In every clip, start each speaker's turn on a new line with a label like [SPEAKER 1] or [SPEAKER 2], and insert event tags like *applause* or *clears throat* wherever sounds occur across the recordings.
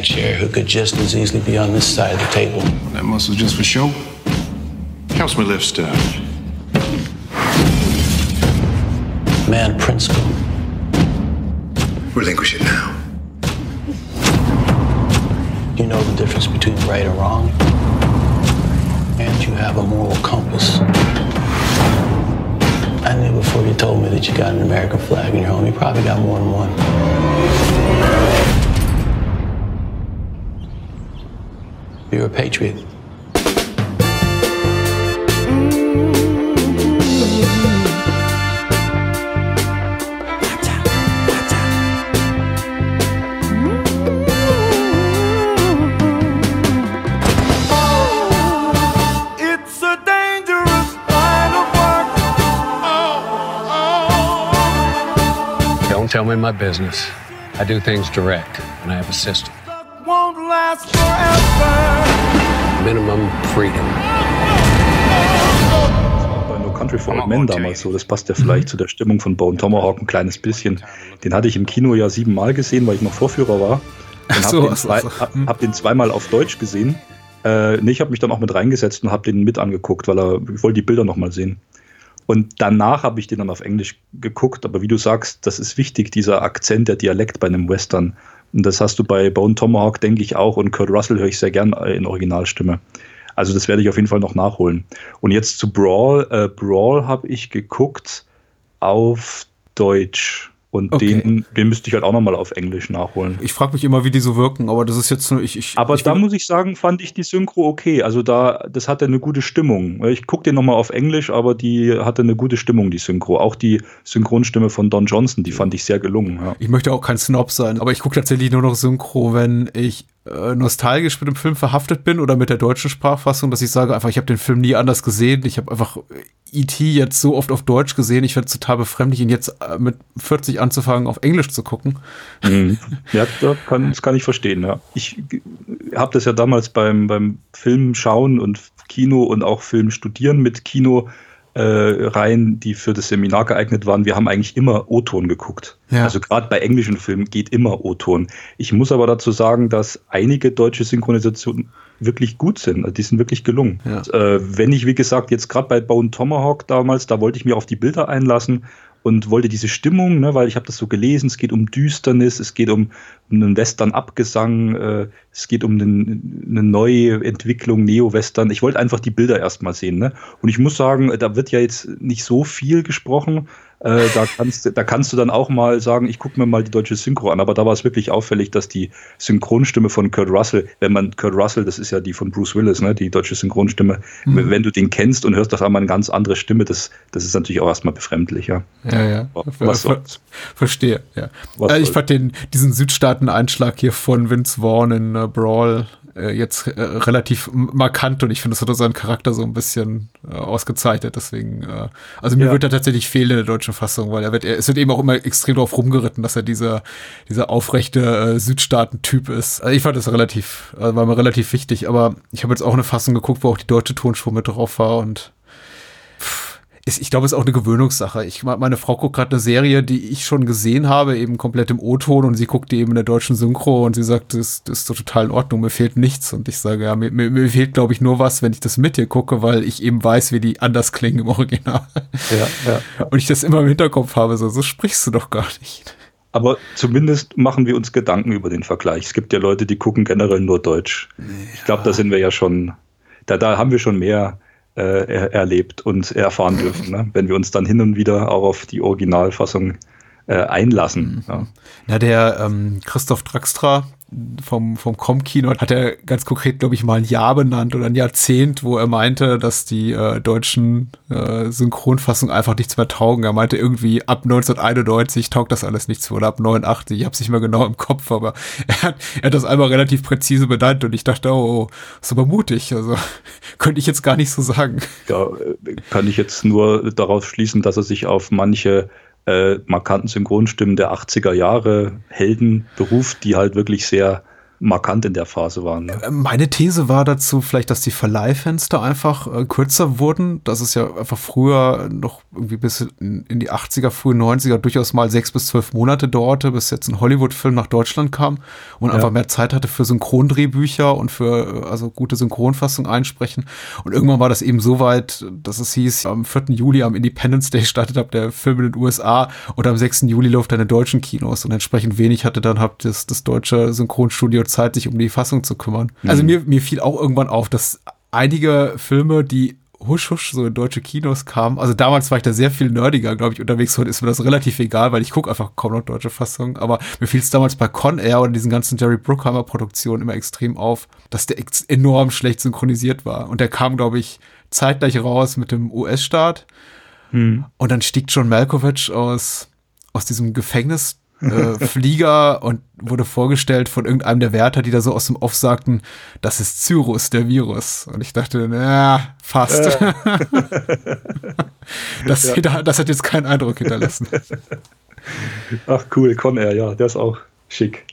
[SPEAKER 1] that chair who could just as easily be on this side of the table.
[SPEAKER 2] That muscle's just for show? Helps me lift stuff.
[SPEAKER 1] Man principle.
[SPEAKER 3] Relinquish it now.
[SPEAKER 1] You know the difference between right and wrong. And you have a moral compass. I knew before you told me that you got an American flag in your home. You probably got more than one. You're a patriot.
[SPEAKER 4] It's a dangerous line of work.
[SPEAKER 5] Don't tell me my business. I do things direct, and I have a system. Minimum freedom.
[SPEAKER 6] bei No Country for Old Men damals so. Das passt ja vielleicht zu der Stimmung von Bone Tomahawk ein kleines bisschen. Den hatte ich im Kino ja siebenmal gesehen, weil ich noch Vorführer war. Und
[SPEAKER 7] so,
[SPEAKER 6] hab, den, zwei,
[SPEAKER 7] so.
[SPEAKER 6] hab, hab den zweimal auf Deutsch gesehen. Äh, nee, ich habe mich dann auch mit reingesetzt und habe den mit angeguckt, weil er, ich wollte die Bilder nochmal sehen. Und danach habe ich den dann auf Englisch geguckt. Aber wie du sagst, das ist wichtig, dieser Akzent, der Dialekt bei einem Western. Und das hast du bei Bone Tomahawk, denke ich, auch. Und Kurt Russell höre ich sehr gern in Originalstimme. Also das werde ich auf jeden Fall noch nachholen. Und jetzt zu Brawl. Äh, Brawl habe ich geguckt auf Deutsch. Und
[SPEAKER 7] Okay.
[SPEAKER 6] den, den müsste ich halt auch nochmal auf Englisch nachholen.
[SPEAKER 7] Ich frage mich immer, wie die so wirken, aber das ist jetzt nur ich. ich
[SPEAKER 6] Aber
[SPEAKER 7] ich
[SPEAKER 6] da muss ich sagen, fand ich die Synchro okay. Also da, das hatte eine gute Stimmung. Ich gucke den nochmal auf Englisch, aber die hatte eine gute Stimmung, die Synchro. Auch die Synchronstimme von Don Johnson, die fand ich sehr gelungen. Ja.
[SPEAKER 7] Ich möchte auch kein Snob sein, aber ich gucke tatsächlich nur noch Synchro, wenn ich äh, nostalgisch mit dem Film verhaftet bin oder mit der deutschen Sprachfassung, dass ich sage einfach, ich habe den Film nie anders gesehen. Ich habe einfach E.T. jetzt so oft auf Deutsch gesehen. Ich werde es total befremdlich, ihn jetzt äh, mit 40 anzufangen, auf Englisch zu gucken.
[SPEAKER 6] Mhm. *laughs* Ja, da kann, das kann ich verstehen, ja. Ich habe das ja damals beim, beim Film schauen und Kino und auch Film studieren mit Kino äh, Reihen, die für das Seminar geeignet waren. Wir haben eigentlich immer O-Ton geguckt.
[SPEAKER 7] Ja.
[SPEAKER 6] Also gerade bei englischen Filmen geht immer O-Ton. Ich muss aber dazu sagen, dass einige deutsche Synchronisationen wirklich gut sind. Also Die sind wirklich gelungen.
[SPEAKER 7] Ja.
[SPEAKER 6] Äh, wenn ich, wie gesagt, jetzt gerade bei Bone Tomahawk damals, da wollte ich mir auf die Bilder einlassen und wollte diese Stimmung, ne, weil ich habe das so gelesen, es geht um Düsternis, es geht um, um einen Western-Abgesang, äh, es geht um einen, eine neue Entwicklung, Neo-Western. Ich wollte einfach die Bilder erstmal sehen. Ne? Und ich muss sagen, da wird ja jetzt nicht so viel gesprochen. Äh, da, kannst, du- da kannst du dann auch mal sagen, ich gucke mir mal die deutsche Synchro an. Aber da war es wirklich auffällig, dass die Synchronstimme von Kurt Russell, wenn man Kurt Russell, das ist ja die von Bruce Willis, ne, die deutsche Synchronstimme,
[SPEAKER 7] Mhm.
[SPEAKER 6] wenn du den kennst und hörst auf einmal eine ganz andere Stimme, das, das ist natürlich auch erstmal befremdlich, ja.
[SPEAKER 7] Ja, ja.
[SPEAKER 6] Was
[SPEAKER 7] Ver-
[SPEAKER 6] soll's?
[SPEAKER 7] Verstehe, ja.
[SPEAKER 6] Was
[SPEAKER 7] Äh, ich
[SPEAKER 6] soll's?
[SPEAKER 7] fand den, diesen Südstaaten-Einschlag hier von Vince Vaughn in äh, Brawl äh, jetzt äh, relativ markant und ich finde, das hat seinen Charakter so ein bisschen äh, ausgezeichnet. Deswegen, äh, also mir
[SPEAKER 6] Ja.
[SPEAKER 7] wird er tatsächlich fehlen in der deutschen Fassung, weil er wird, er, es wird eben auch immer extrem drauf rumgeritten, dass er dieser, dieser aufrechte äh, Südstaaten-Typ ist. Also ich fand das relativ, äh, war mir relativ wichtig, aber ich habe jetzt auch eine Fassung geguckt, wo auch die deutsche Tonspur mit drauf war und ist, ich glaube, es ist auch eine Gewöhnungssache. Ich, meine Frau guckt gerade eine Serie, die ich schon gesehen habe, eben komplett im O-Ton und sie guckt die eben in der deutschen Synchro und sie sagt, das, das ist so total in Ordnung, mir fehlt nichts. Und ich sage, ja, mir, mir, mir fehlt, glaube ich, nur was, wenn ich das mit dir gucke, weil ich eben weiß, wie die anders klingen im Original.
[SPEAKER 6] Ja, ja, ja.
[SPEAKER 7] Und ich das immer im Hinterkopf habe, so, so sprichst du doch gar nicht.
[SPEAKER 6] Aber zumindest machen wir uns Gedanken über den Vergleich. Es gibt ja Leute, die gucken generell nur Deutsch. Ich glaube, da sind wir ja schon, da, da haben wir schon mehr äh, er, erlebt und erfahren dürfen, ne? wenn wir uns dann hin und wieder auch auf die Originalfassung äh, einlassen. Ja.
[SPEAKER 7] Na, der ähm, Christoph Draxtra vom, vom Com-Kino hat er ganz konkret, glaube ich, mal ein Jahr benannt oder ein Jahrzehnt, wo er meinte, dass die äh, deutschen äh, Synchronfassungen einfach nichts mehr taugen. Er meinte irgendwie ab 1991 taugt das alles nichts oder ab 89. Ich habe es nicht mehr genau im Kopf, aber *laughs* er hat, er hat das einmal relativ präzise benannt und ich dachte, oh, ist aber mutig. Also *laughs* könnte ich jetzt gar nicht so sagen.
[SPEAKER 6] Da äh, kann ich jetzt nur darauf schließen, dass er sich auf manche äh, markanten Synchronstimmen der 80er Jahre Helden beruft, die halt wirklich sehr markant in der Phase waren. Ne?
[SPEAKER 7] Äh, meine These war dazu vielleicht, dass die Verleihfenster einfach äh, kürzer wurden, dass es ja einfach früher noch irgendwie bis in, in die 80er, frühen 90er durchaus mal sechs bis zwölf Monate dauerte, bis jetzt ein Hollywood-Film nach Deutschland kam und ja. einfach mehr Zeit hatte für Synchrondrehbücher und für äh, also gute Synchronfassung einsprechen. Und irgendwann war das eben so weit, dass es hieß, am 4. Juli am Independence Day *laughs* startet ab der Film in den USA und am 6. Juli läuft er in den deutschen Kinos und entsprechend wenig hatte dann habt das, das deutsche Synchronstudio Zeit, sich um die Fassung zu kümmern. Mhm. Also mir, mir fiel auch irgendwann auf, dass einige Filme, die husch husch so in deutsche Kinos kamen. Also damals war ich da sehr viel nerdiger, glaube ich, unterwegs. Heute ist mir das relativ egal, weil ich gucke einfach kaum noch deutsche Fassungen. Aber mir fiel es damals bei Con Air oder diesen ganzen Jerry Bruckheimer Produktionen immer extrem auf, dass der enorm schlecht synchronisiert war. Und der kam, glaube ich, zeitgleich raus mit dem US-Start. Hm. Und dann stieg John Malkovich aus, aus diesem Gefängnis äh, *laughs* Flieger und wurde vorgestellt von irgendeinem der Wärter, die da so aus dem Off sagten, das ist Cyrus, der Virus. Und ich dachte, na, fast. Äh. *laughs* das, ja. das hat jetzt keinen Eindruck hinterlassen. *laughs*
[SPEAKER 6] Ach cool, Con Air, ja, der ist auch schick.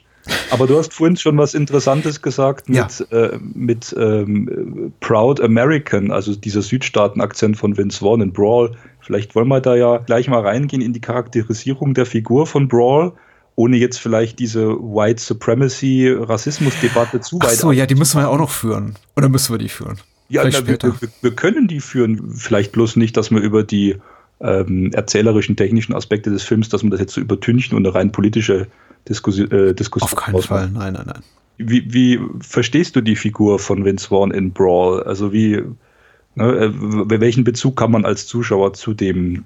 [SPEAKER 6] Aber du hast vorhin schon was Interessantes gesagt mit, ja. äh, mit ähm, Proud American, also dieser Südstaaten-Akzent von Vince Vaughn in Brawl. Vielleicht wollen wir da ja gleich mal reingehen in die Charakterisierung der Figur von Brawl ohne jetzt vielleicht diese White Supremacy Rassismus-Debatte zu weit.
[SPEAKER 7] Ach so, ja, die müssen wir ja auch noch führen. Oder müssen wir die führen?
[SPEAKER 6] Ja, na, wir, wir, wir, können die führen. Vielleicht bloß nicht, dass wir über die ähm, erzählerischen, technischen Aspekte des Films, dass wir das jetzt so übertünchen und eine rein politische Diskussi äh, Diskussion.
[SPEAKER 7] Auf keinen ausmachen. Fall, nein, nein, nein.
[SPEAKER 6] Wie, wie verstehst du die Figur von Vince Vaughn in Brawl? Also wie, ne, äh, welchen Bezug kann man als Zuschauer zu dem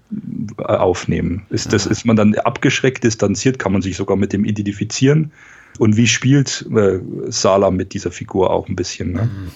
[SPEAKER 6] äh, aufnehmen? Ist, das, ist man dann abgeschreckt, distanziert? Kann man sich sogar mit dem identifizieren? Und wie spielt äh, Sala mit dieser Figur auch ein bisschen? Ne? Mhm.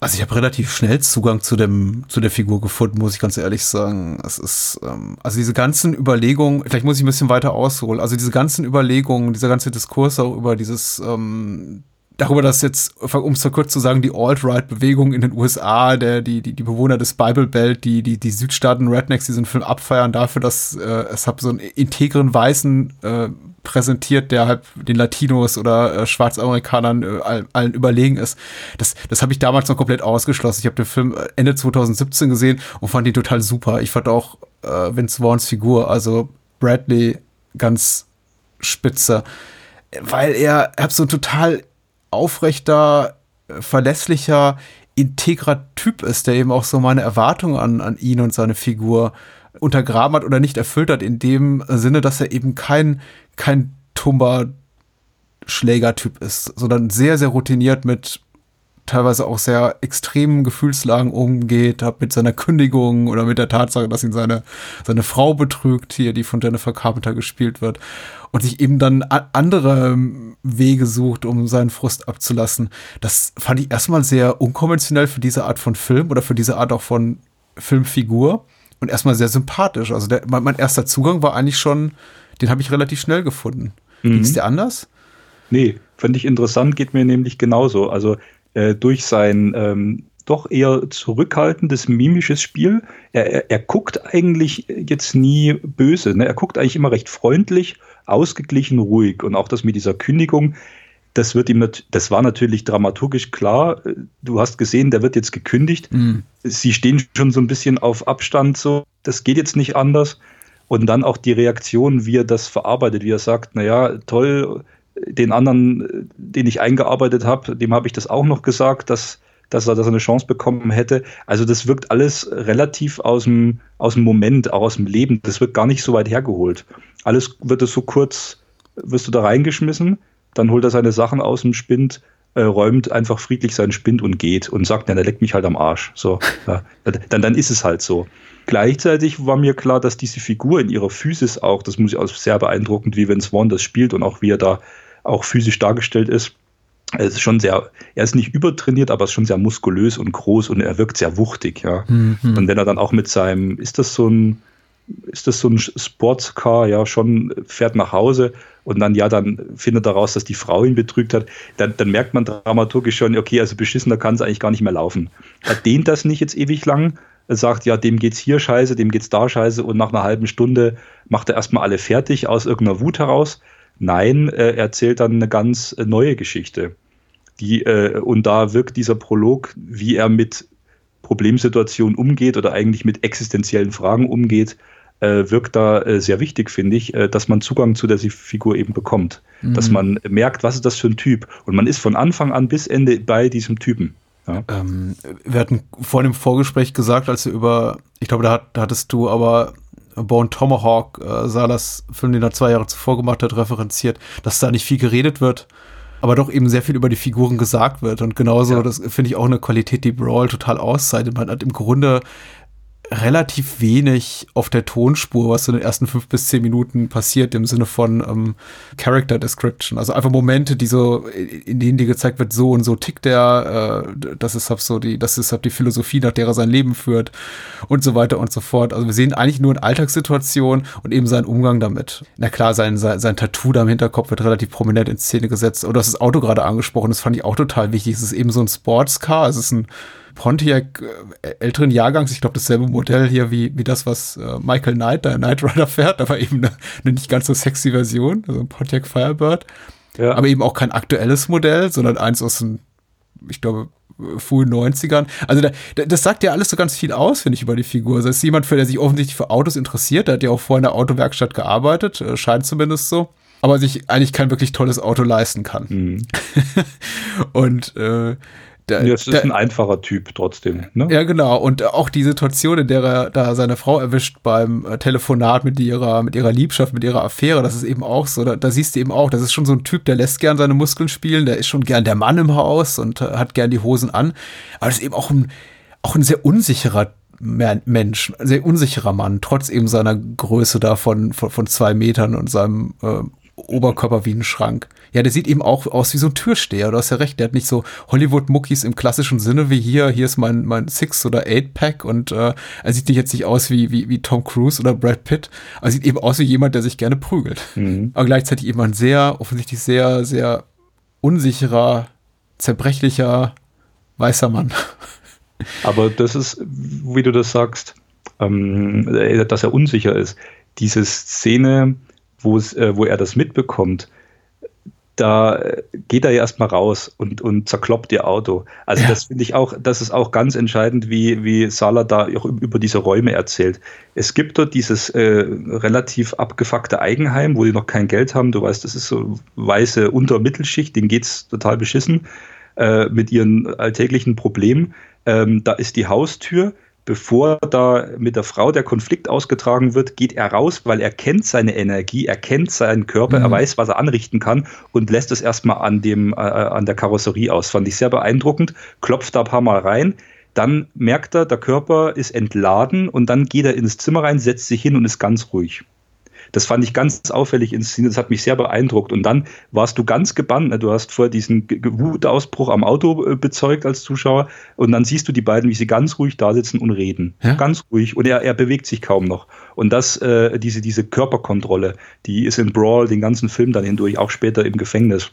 [SPEAKER 7] Also ich habe relativ schnell Zugang zu dem zu der Figur gefunden, muss ich ganz ehrlich sagen. Es ist ähm, also diese ganzen Überlegungen. Vielleicht muss ich ein bisschen weiter ausholen. Also diese ganzen Überlegungen, dieser ganze Diskurs auch über dieses ähm, darüber, dass jetzt, um es kurz zu sagen, die Alt-Right-Bewegung in den USA, der, die, die, die Bewohner des Bible Belt, die, die, die Südstaaten Rednecks diesen Film abfeiern dafür, dass äh, es hab so einen integren Weißen äh, präsentiert, der halt den Latinos oder äh, Schwarzamerikanern äh, allen überlegen ist. Das, das habe ich damals noch komplett ausgeschlossen. Ich habe den Film äh, Ende 2017 gesehen und fand ihn total super. Ich fand auch äh, Vince Vaughns Figur, also Bradley, ganz spitze, weil er, er hat so ein total aufrechter, verlässlicher, integrer Typ ist, der eben auch so meine Erwartungen an, an ihn und seine Figur untergraben hat oder nicht erfüllt hat, in dem Sinne, dass er eben kein, kein tumber Schlägertyp ist, sondern sehr, sehr routiniert mit teilweise auch sehr extremen Gefühlslagen umgeht, mit seiner Kündigung oder mit der Tatsache, dass ihn seine, seine Frau betrügt, hier, die von Jennifer Carpenter gespielt wird, und sich eben dann andere Wege sucht, um seinen Frust abzulassen. Das fand ich erstmal sehr unkonventionell für diese Art von Film oder für diese Art auch von Filmfigur und erstmal sehr sympathisch. Also der, mein, mein erster Zugang war eigentlich schon, den habe ich relativ schnell gefunden. Mhm. Ging es dir anders?
[SPEAKER 6] Nee, fand ich interessant, geht mir nämlich genauso. Also äh, durch sein ähm, doch eher zurückhaltendes, mimisches Spiel. Er, er, er, guckt eigentlich jetzt nie böse. Ne? Er guckt eigentlich immer recht freundlich, ausgeglichen, ruhig. Und auch das mit dieser Kündigung, das wird ihm, das war natürlich dramaturgisch klar. Du hast gesehen, der wird jetzt gekündigt. Mhm. Sie stehen schon so ein bisschen auf Abstand, so. Das geht jetzt nicht anders. Und dann auch die Reaktion, wie er das verarbeitet, wie er sagt, naja, toll, den anderen, den ich eingearbeitet habe, dem habe ich das auch noch gesagt, dass, dass, er, dass er eine Chance bekommen hätte. Also das wirkt alles relativ aus dem, aus dem Moment, auch aus dem Leben. Das wird gar nicht so weit hergeholt. Alles wird es so kurz, wirst du da reingeschmissen, dann holt er seine Sachen aus dem Spind, äh, räumt einfach friedlich seinen Spind und geht und sagt, ja, der leckt mich halt am Arsch. So, ja, dann, dann ist es halt so. Gleichzeitig war mir klar, dass diese Figur in ihrer Physis auch, das muss ich auch sehr beeindruckend, wie Vince Vaughn das spielt und auch wie er da auch physisch dargestellt ist. Er ist schon sehr, er ist nicht übertrainiert, aber ist schon sehr muskulös und groß und er wirkt sehr wuchtig, ja. Mhm. Und wenn er dann auch mit seinem, ist das so ein, ist das so ein Sportscar, ja, schon fährt nach Hause und dann, ja, dann findet er raus, dass die Frau ihn betrügt hat, dann, dann merkt man dramaturgisch schon, okay, also beschissener kann es eigentlich gar nicht mehr laufen. Er dehnt das nicht jetzt ewig lang, er sagt, ja, dem geht's hier scheiße, dem geht's da scheiße und nach einer halben Stunde macht er erstmal alle fertig aus irgendeiner Wut heraus. Nein, er erzählt dann eine ganz neue Geschichte. Die, äh, und da wirkt dieser Prolog, wie er mit Problemsituationen umgeht oder eigentlich mit existenziellen Fragen umgeht, äh, wirkt da äh, sehr wichtig, finde ich, äh, dass man Zugang zu der Figur eben bekommt. Mhm. Dass man merkt, was ist das für ein Typ. Und man ist von Anfang an bis Ende bei diesem Typen. Ja.
[SPEAKER 7] Ähm, wir hatten vor dem Vorgespräch gesagt, als wir über, ich glaube, da, da hattest du aber Bone Tomahawk, äh, Salas Film, den er zwei Jahre zuvor gemacht hat, referenziert, dass da nicht viel geredet wird, aber doch eben sehr viel über die Figuren gesagt wird. Und genauso, ja. das finde ich auch eine Qualität, die Brawl total auszeichnet. Man hat im Grunde relativ wenig auf der Tonspur, was in den ersten fünf bis zehn Minuten passiert, im Sinne von ähm, Character Description. Also einfach Momente, die so, in denen dir gezeigt wird, so und so tickt der, äh, das ist halt so die, das ist halt die Philosophie, nach der er sein Leben führt und so weiter und so fort. Also wir sehen eigentlich nur in Alltagssituationen und eben seinen Umgang damit. Na klar, sein, sein, sein Tattoo da im Hinterkopf wird relativ prominent in Szene gesetzt. Oder das Auto gerade angesprochen, das fand ich auch total wichtig. Es ist eben so ein Sportscar, es ist ein Pontiac äh, älteren Jahrgangs, ich glaube dasselbe Modell hier wie, wie das, was äh, Michael Knight, der Knight Rider *laughs* fährt, aber eben eine, eine nicht ganz so sexy Version, also ein Pontiac Firebird. Ja. Aber eben auch kein aktuelles Modell, sondern eins aus den, ich glaube, frühen 90ern. Also da, das sagt ja alles so ganz viel aus, finde ich, über die Figur. Also das ist jemand, für der sich offensichtlich für Autos interessiert, der hat ja auch vorher in der Autowerkstatt gearbeitet, äh, scheint zumindest so aber sich eigentlich kein wirklich tolles Auto leisten kann. Mhm. *laughs* und äh,
[SPEAKER 6] der, das ist der, ein einfacher Typ trotzdem. Ne?
[SPEAKER 7] Ja, genau. Und auch die Situation, in der er da seine Frau erwischt beim äh, Telefonat mit ihrer, mit ihrer Liebschaft, mit ihrer Affäre, das ist eben auch so. Da, da, siehst du eben auch, das ist schon so ein Typ, der lässt gern seine Muskeln spielen, der ist schon gern der Mann im Haus und äh, hat gern die Hosen an. Aber das ist eben auch ein, auch ein sehr unsicherer Mensch, ein sehr unsicherer Mann, trotz eben seiner Größe da von, von, von zwei Metern und seinem äh, Oberkörper wie ein Schrank. Ja, der sieht eben auch aus wie so ein Türsteher. Du hast ja recht, der hat nicht so Hollywood-Muckis im klassischen Sinne wie hier. Hier ist mein, mein Six- oder Eight-Pack und äh, er sieht nicht jetzt nicht aus wie, wie, wie Tom Cruise oder Brad Pitt. Er sieht eben aus wie jemand, der sich gerne prügelt. Mhm. Aber gleichzeitig eben ein sehr, offensichtlich sehr, sehr unsicherer, zerbrechlicher, weißer Mann. *laughs*
[SPEAKER 6] Aber das ist, wie du das sagst, ähm, dass er unsicher ist. Diese Szene, wo, es, äh, wo er das mitbekommt, da geht er ja erstmal raus und, und zerkloppt ihr Auto. Also ja. das finde ich auch, das ist auch ganz entscheidend, wie, wie Sala da auch über diese Räume erzählt. Es gibt dort dieses äh, relativ abgefuckte Eigenheim, wo die noch kein Geld haben. Du weißt, das ist so weiße Untermittelschicht, denen geht's total beschissen äh, mit ihren alltäglichen Problemen. Ähm, da ist die Haustür, bevor da mit der Frau der Konflikt ausgetragen wird, geht er raus, weil er kennt seine Energie, er kennt seinen Körper, mhm. er weiß, was er anrichten kann und lässt es erstmal an, dem, äh, an der Karosserie aus. Fand ich sehr beeindruckend, klopft da ein paar Mal rein. Dann merkt er, der Körper ist entladen und dann geht er ins Zimmer rein, setzt sich hin und ist ganz ruhig. Das fand ich ganz auffällig inszeniert. Das hat mich sehr beeindruckt. Und dann warst du ganz gebannt. Ne? Du hast vorher diesen Wutausbruch am Auto äh, bezeugt als Zuschauer. Und dann siehst du die beiden, wie sie ganz ruhig da sitzen und reden. Ja? Ganz ruhig. Und er, er bewegt sich kaum noch. Und das, äh, diese, diese Körperkontrolle, die ist in Brawl den ganzen Film dann hindurch, auch später im Gefängnis.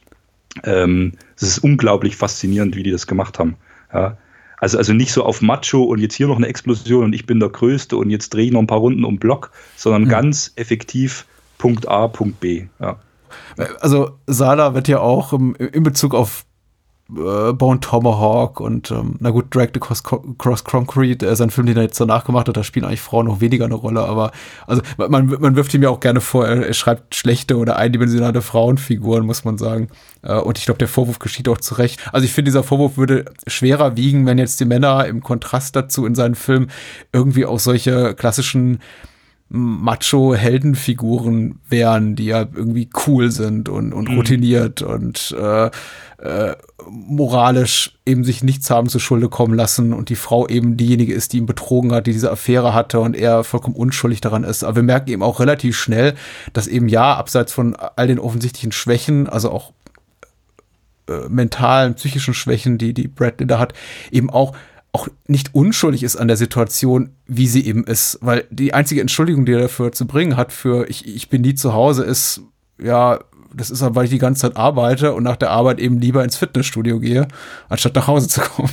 [SPEAKER 6] Ähm, es ist unglaublich faszinierend, wie die das gemacht haben. Ja. Also, also nicht so auf Macho und jetzt hier noch eine Explosion und ich bin der Größte und jetzt drehe ich noch ein paar Runden um Block, sondern mhm. ganz effektiv Punkt A, Punkt B. Ja.
[SPEAKER 7] Also Sala wird ja auch im, in Bezug auf äh, Bone Tomahawk und ähm, na gut, Drag the Cross, Cross Concrete, äh, sein Film, den er jetzt danach gemacht hat, da spielen eigentlich Frauen noch weniger eine Rolle, aber also man, man wirft ihm ja auch gerne vor, er, schreibt schlechte oder eindimensionale Frauenfiguren, muss man sagen. Äh, und ich glaube, der Vorwurf geschieht auch zu Recht. Also ich finde, dieser Vorwurf würde schwerer wiegen, wenn jetzt die Männer im Kontrast dazu in seinen Filmen irgendwie auch solche klassischen Macho-Heldenfiguren wären, die ja irgendwie cool sind und, und mhm. routiniert und äh, äh, moralisch eben sich nichts haben zu Schulde kommen lassen und die Frau eben diejenige ist, die ihn betrogen hat, die diese Affäre hatte und er vollkommen unschuldig daran ist. Aber wir merken eben auch relativ schnell, dass eben ja, abseits von all den offensichtlichen Schwächen, also auch äh, mentalen, psychischen Schwächen, die die Brad da hat, eben auch auch nicht unschuldig ist an der Situation, wie sie eben ist, weil die einzige Entschuldigung, die er dafür zu bringen hat, für ich, ich bin nie zu Hause, ist ja das ist, weil ich die ganze Zeit arbeite und nach der Arbeit eben lieber ins Fitnessstudio gehe, anstatt nach Hause zu kommen.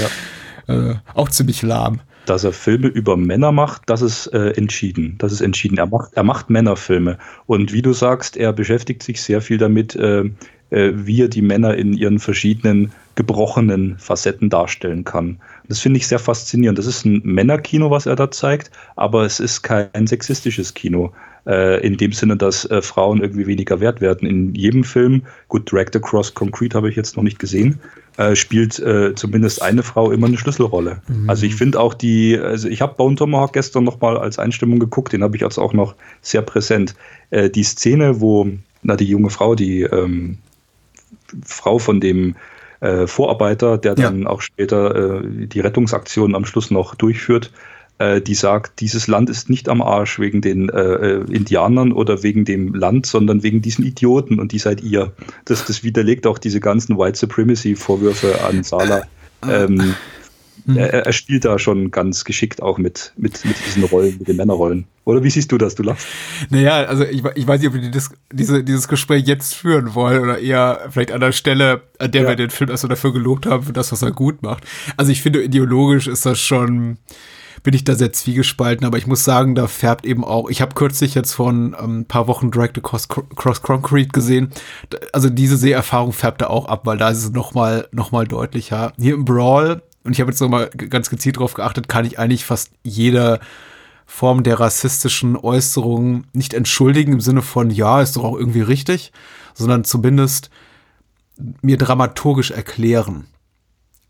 [SPEAKER 7] Ja. *laughs* äh, auch ziemlich lahm.
[SPEAKER 6] Dass er Filme über Männer macht, das ist äh, entschieden. Das ist entschieden. Er macht, er macht Männerfilme. Und wie du sagst, er beschäftigt sich sehr viel damit, äh, äh, wie er die Männer in ihren verschiedenen gebrochenen Facetten darstellen kann. Das finde ich sehr faszinierend. Das ist ein Männerkino, was er da zeigt, aber es ist kein sexistisches Kino. Äh, in dem Sinne, dass äh, Frauen irgendwie weniger wert werden. In jedem Film, gut, Dragged Across Concrete habe ich jetzt noch nicht gesehen, äh, spielt äh, zumindest eine Frau immer eine Schlüsselrolle. Mhm. Also ich finde auch die, also ich habe Bone Tomahawk gestern nochmal als Einstimmung geguckt, den habe ich jetzt auch noch sehr präsent. Äh, die Szene, wo na, die junge Frau, die ähm, Frau von dem äh, Vorarbeiter, der dann ja. auch später die Rettungsaktion am Schluss noch durchführt, äh, die sagt, dieses Land ist nicht am Arsch wegen den äh, äh, Indianern oder wegen dem Land, sondern wegen diesen Idioten und die seid ihr. Das, das widerlegt auch diese ganzen White Supremacy-Vorwürfe an Sala. Ähm, hm. er, er, spielt da schon ganz geschickt auch mit, mit, mit diesen Rollen, mit den Männerrollen. Oder wie siehst du das? Du lachst?
[SPEAKER 7] Naja, also ich, ich weiß nicht, ob wir die, diese, dieses Gespräch jetzt führen wollen oder eher vielleicht an der Stelle, an der ja. wir den Film erstmal dafür gelobt haben, für das, was er gut macht. Also ich finde, ideologisch ist das schon bin ich da sehr zwiegespalten, aber ich muss sagen, da färbt eben auch, ich habe kürzlich jetzt von ähm, ein paar Wochen Direct Across Cross Concrete gesehen, also diese Seherfahrung färbt da auch ab, weil da ist es nochmal noch mal deutlicher. Hier im Brawl, und ich habe jetzt nochmal ganz gezielt drauf geachtet, kann ich eigentlich fast jede Form der rassistischen Äußerungen nicht entschuldigen im Sinne von, ja, ist doch auch irgendwie richtig, sondern zumindest mir dramaturgisch erklären,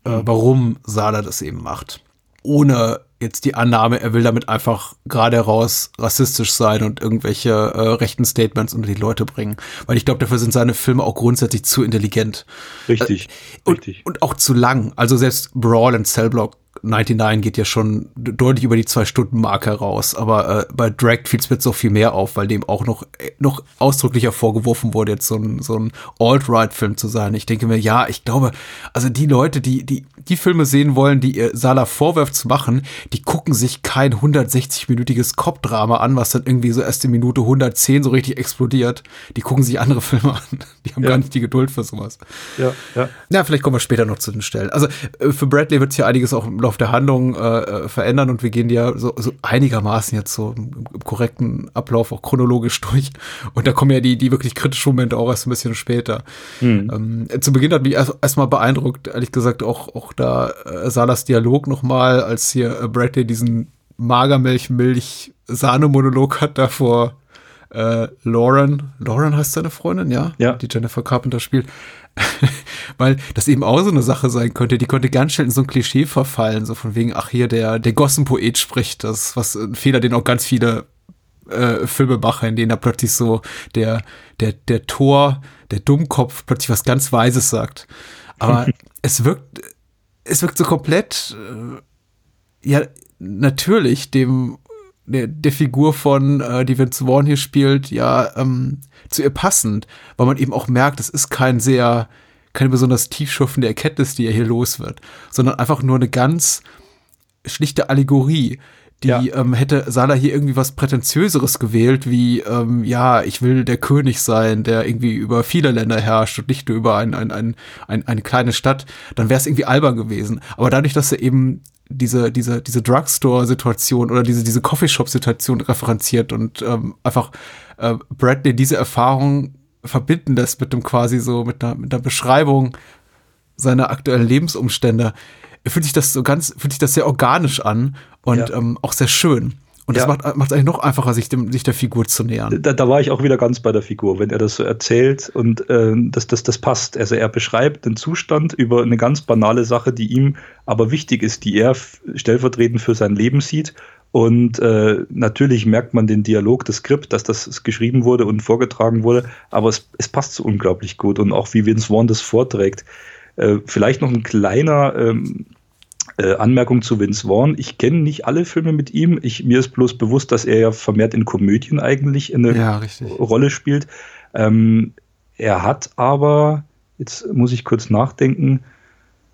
[SPEAKER 7] äh, mhm. warum Sala das eben macht. Ohne jetzt die Annahme, er will damit einfach gerade heraus rassistisch sein und irgendwelche äh, rechten Statements unter die Leute bringen. Weil ich glaube, dafür sind seine Filme auch grundsätzlich zu intelligent.
[SPEAKER 6] Richtig,
[SPEAKER 7] äh, und, richtig. Und auch zu lang. Also selbst Brawl und Cellblock 99 geht ja schon deutlich über die Zwei-Stunden-Marke raus. Aber äh, bei Drag fiel es mir auch viel mehr auf, weil dem auch noch, noch ausdrücklicher vorgeworfen wurde, jetzt so ein, so ein Alt-Right-Film zu sein. Ich denke mir, ja, ich glaube, also die Leute, die, die, die Filme sehen wollen, die ihr Sala vorwirft zu machen, die gucken sich kein 160-minütiges Cop-Drama an, was dann irgendwie so erst in Minute 110 so richtig explodiert. Die gucken sich andere *laughs* Filme an. Die haben ja. gar nicht die Geduld für sowas.
[SPEAKER 6] Ja, ja.
[SPEAKER 7] Ja, vielleicht kommen wir später noch zu den Stellen. Also äh, für Bradley wird es hier einiges auch im Verlauf der Handlung äh, äh, verändern und wir gehen ja so, so einigermaßen jetzt so im, im, korrekten Ablauf auch chronologisch durch. Und da kommen ja die, die wirklich kritischen Momente auch erst ein bisschen später. Mhm. Ähm, zu Beginn hat mich erstmal erst beeindruckt, ehrlich gesagt, auch, auch da äh, Salas Dialog nochmal, als hier äh, Bradley diesen Magermilch-Milch-Sahne-Monolog hat da vor äh, Lauren. Lauren heißt seine Freundin, ja?
[SPEAKER 6] Ja.
[SPEAKER 7] Die Jennifer Carpenter spielt. *laughs* Weil das eben auch so eine Sache sein könnte, die konnte ganz schnell in so ein Klischee verfallen, so von wegen, ach hier, der, der Gossenpoet spricht, das was ein Fehler, den auch ganz viele äh, Filme machen, in denen da plötzlich so der, der, der Tor, der Dummkopf plötzlich was ganz Weises sagt. Aber *laughs* es wirkt, es wirkt so komplett, äh, ja, natürlich dem der, der Figur von, äh, die Vince Vaughn hier spielt, ja, ähm, zu ihr passend, weil man eben auch merkt, es ist kein sehr, keine besonders tiefschürfende Erkenntnis, die er hier los wird, sondern einfach nur eine ganz schlichte Allegorie. Die ja. ähm, hätte Sala hier irgendwie was Prätentiöseres gewählt, wie, ähm, ja, ich will der König sein, der irgendwie über viele Länder herrscht und nicht nur über ein, ein, ein, ein eine kleine Stadt, dann wäre es irgendwie albern gewesen. Aber dadurch, dass er eben diese, diese, diese Drugstore-Situation oder diese, diese Coffeeshop-Situation referenziert und ähm, einfach äh, Bradley diese Erfahrung verbinden lässt mit dem quasi so, mit einer, mit einer Beschreibung seiner aktuellen Lebensumstände, fühlt sich das so ganz, fühlt sich das sehr organisch an und ja. ähm, auch sehr schön. Und das macht es eigentlich noch einfacher, sich, dem, sich der Figur zu nähern.
[SPEAKER 6] Da, da, war ich auch wieder ganz bei der Figur, wenn er das so erzählt und äh, das, das, das passt. Also er beschreibt den Zustand über eine ganz banale Sache, die ihm aber wichtig ist, die er stellvertretend für sein Leben sieht. Und äh, natürlich merkt man den Dialog, das Skript, dass das geschrieben wurde und vorgetragen wurde, aber es, es passt so unglaublich gut und auch wie Vince Vaughn das vorträgt. Äh, vielleicht noch ein kleiner ähm, äh, Anmerkung zu Vince Vaughn. Ich kenne nicht alle Filme mit ihm. Ich, mir ist bloß bewusst, dass er ja vermehrt in Komödien eigentlich eine
[SPEAKER 7] ja,
[SPEAKER 6] Rolle spielt. Ähm, er hat aber, jetzt muss ich kurz nachdenken,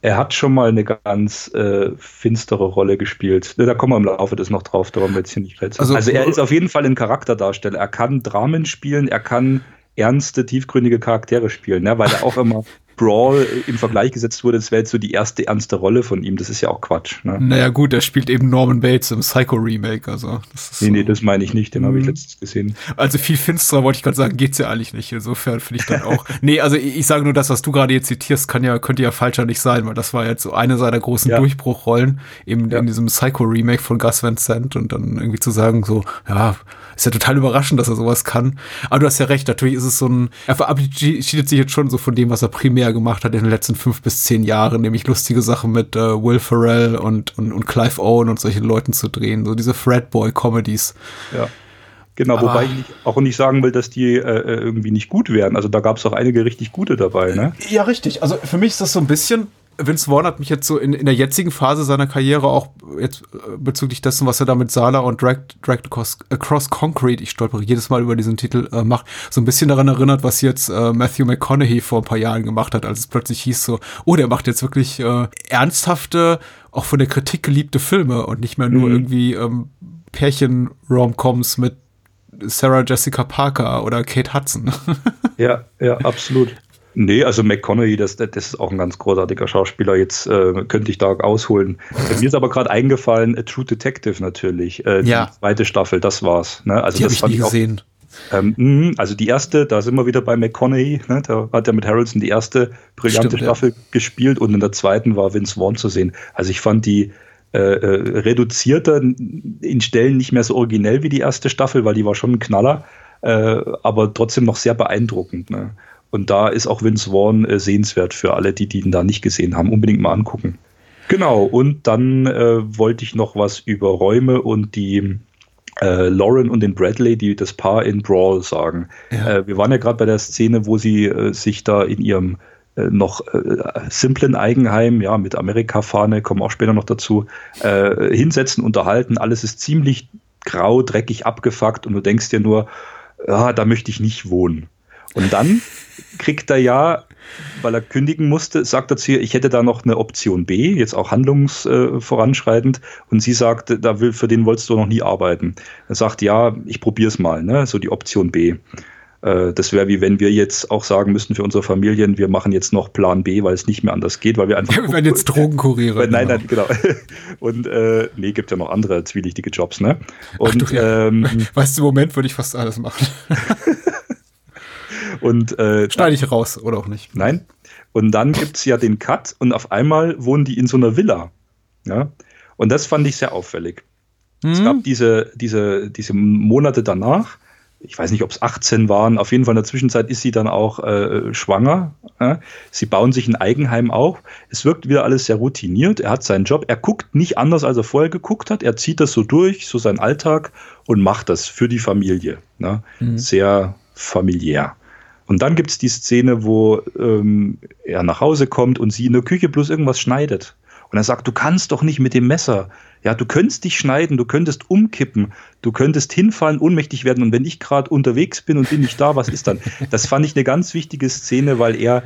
[SPEAKER 6] er hat schon mal eine ganz äh, finstere Rolle gespielt. Da kommen wir im Laufe des noch drauf, da wollen wir jetzt hier nicht rätseln. Also, also er ist auf jeden Fall ein Charakterdarsteller. Er kann Dramen spielen, er kann ernste, tiefgründige Charaktere spielen, ne? weil er auch immer *laughs* Brawl im Vergleich gesetzt wurde, das wäre jetzt so die erste ernste Rolle von ihm. Das ist ja auch Quatsch. Ne?
[SPEAKER 7] Naja, gut, er spielt eben Norman Bates im Psycho-Remake. Also,
[SPEAKER 6] das nee, so. nee, das meine ich nicht. Den mhm. habe ich letztens gesehen.
[SPEAKER 7] Also, viel finsterer wollte ich gerade sagen, geht's ja eigentlich nicht. Insofern finde ich dann auch. *laughs* nee, also, ich, ich, sage nur, das, was du gerade jetzt zitierst, kann ja, könnte ja falscher nicht sein, weil das war jetzt so eine seiner großen ja. Durchbruchrollen eben ja. in diesem Psycho-Remake von Gus Van Sant und dann irgendwie zu sagen, so, ja, ist ja total überraschend, dass er sowas kann. Aber du hast ja recht, natürlich ist es so ein, er verabschiedet sich jetzt schon so von dem, was er primär gemacht hat in den letzten fünf bis zehn Jahren, nämlich lustige Sachen mit äh, Will Ferrell und, und, und Clive Owen und solchen Leuten zu drehen, so diese Fredboy-Comedies.
[SPEAKER 6] Ja. Genau, Aber wobei ich nicht, auch nicht sagen will, dass die äh, äh irgendwie nicht gut wären. Also da gab es auch einige richtig gute dabei, ne?
[SPEAKER 7] Ja, richtig. Also für mich ist das so ein bisschen, Vince Vaughn hat mich jetzt so in, in der jetzigen Phase seiner Karriere auch jetzt äh, bezüglich dessen, was er da mit Sala und Drag, Drag Across, Across Concrete, ich stolpere jedes Mal über diesen Titel, äh, macht, so ein bisschen daran erinnert, was jetzt äh, Matthew McConaughey vor ein paar Jahren gemacht hat, als es plötzlich hieß so, oh, der macht jetzt wirklich äh, ernsthafte, auch von der Kritik geliebte Filme und nicht mehr nur mhm. irgendwie ähm, Pärchen-Romcoms mit Sarah Jessica Parker oder Kate Hudson. *laughs*
[SPEAKER 6] ja, ja, absolut. Nee, also McConaughey, das, das ist auch ein ganz großartiger Schauspieler. Jetzt äh, könnte ich da ausholen. Mir ist aber gerade eingefallen, A True Detective natürlich. Äh,
[SPEAKER 7] ja.
[SPEAKER 6] Die zweite Staffel, das war's. Ne? Also
[SPEAKER 7] die habe ich nie gesehen.
[SPEAKER 6] Ähm, mh, also die erste, da sind wir wieder bei McConaughey. Ne? Da hat er mit Harrelson die erste brillante Stimmt, Staffel ja. gespielt und in der zweiten war Vince Vaughn zu sehen. Also ich fand die äh, äh, reduzierter, in Stellen nicht mehr so originell wie die erste Staffel, weil die war schon ein Knaller, äh, aber trotzdem noch sehr beeindruckend. Ne? Und da ist auch Vince Vaughn äh, sehenswert für alle, die, die ihn da nicht gesehen haben. Unbedingt mal angucken. Genau, und dann äh, wollte ich noch was über Räume und die äh, Lauren und den Bradley, die das Paar in Brawl sagen. Ja. Äh, wir waren ja gerade bei der Szene, wo sie äh, sich da in ihrem äh, noch simplen Eigenheim, ja, mit Amerika-Fahne, kommen auch später noch dazu, hinsetzen, unterhalten. Alles ist ziemlich grau, dreckig, abgefuckt und du denkst dir nur, ja, da möchte ich nicht wohnen. Und dann kriegt er ja, weil er kündigen musste, sagt er zu ihr, ich hätte da noch eine Option B, jetzt auch handlungsvoranschreitend. Äh, und sie sagt, da will, für den wolltest du noch nie arbeiten. Er sagt, ja, ich probiere es mal, ne? so die Option B. Äh, das wäre wie wenn wir jetzt auch sagen müssten für unsere Familien, wir machen jetzt noch Plan B, weil es nicht mehr anders geht, weil wir einfach. *laughs*
[SPEAKER 7] wir werden jetzt Drogenkuriere.
[SPEAKER 6] Nein, nein, genau. *laughs* Und äh, nee, gibt ja noch andere zwielichtige Jobs, ne? Und
[SPEAKER 7] Ach du, ja. ähm, weißt du, im Moment würde ich fast alles machen. *laughs*
[SPEAKER 6] Und äh,
[SPEAKER 7] schneide ich raus oder auch nicht.
[SPEAKER 6] Nein. Und dann gibt es ja den Cut und auf einmal wohnen die in so einer Villa. Ja. Und das fand ich sehr auffällig. Mhm. Es gab diese, diese, diese Monate danach, ich weiß nicht, ob es 18 waren, auf jeden Fall in der Zwischenzeit ist sie dann auch äh, schwanger. Ja? Sie bauen sich ein Eigenheim auf. Es wirkt wieder alles sehr routiniert. Er hat seinen Job. Er guckt nicht anders, als er vorher geguckt hat. Er zieht das so durch, so seinen Alltag und macht das für die Familie. Ne? Mhm. Sehr familiär. Und dann gibt es die Szene, wo ähm, er nach Hause kommt und sie in der Küche bloß irgendwas schneidet. Und er sagt, du kannst doch nicht mit dem Messer. Ja, du könntest dich schneiden, du könntest umkippen, du könntest hinfallen, ohnmächtig werden. Und wenn ich gerade unterwegs bin und bin nicht da, was ist dann? Das fand ich eine ganz wichtige Szene, weil er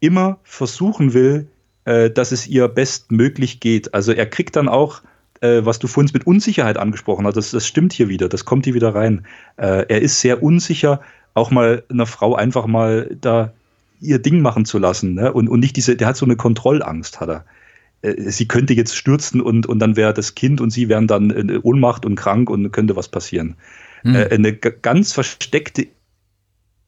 [SPEAKER 6] immer versuchen will, äh, dass es ihr bestmöglich geht. Also er kriegt dann auch, äh, was du vorhin mit Unsicherheit angesprochen hast, das, das stimmt hier wieder, das kommt hier wieder rein. Äh, er ist sehr unsicher, auch mal einer Frau einfach mal da ihr Ding machen zu lassen. Ne? Und, und nicht diese, der hat so eine Kontrollangst, hat er. Äh, sie könnte jetzt stürzen und, und dann wäre das Kind und sie wären dann in Ohnmacht und krank und könnte was passieren. Hm. Äh, eine ganz versteckte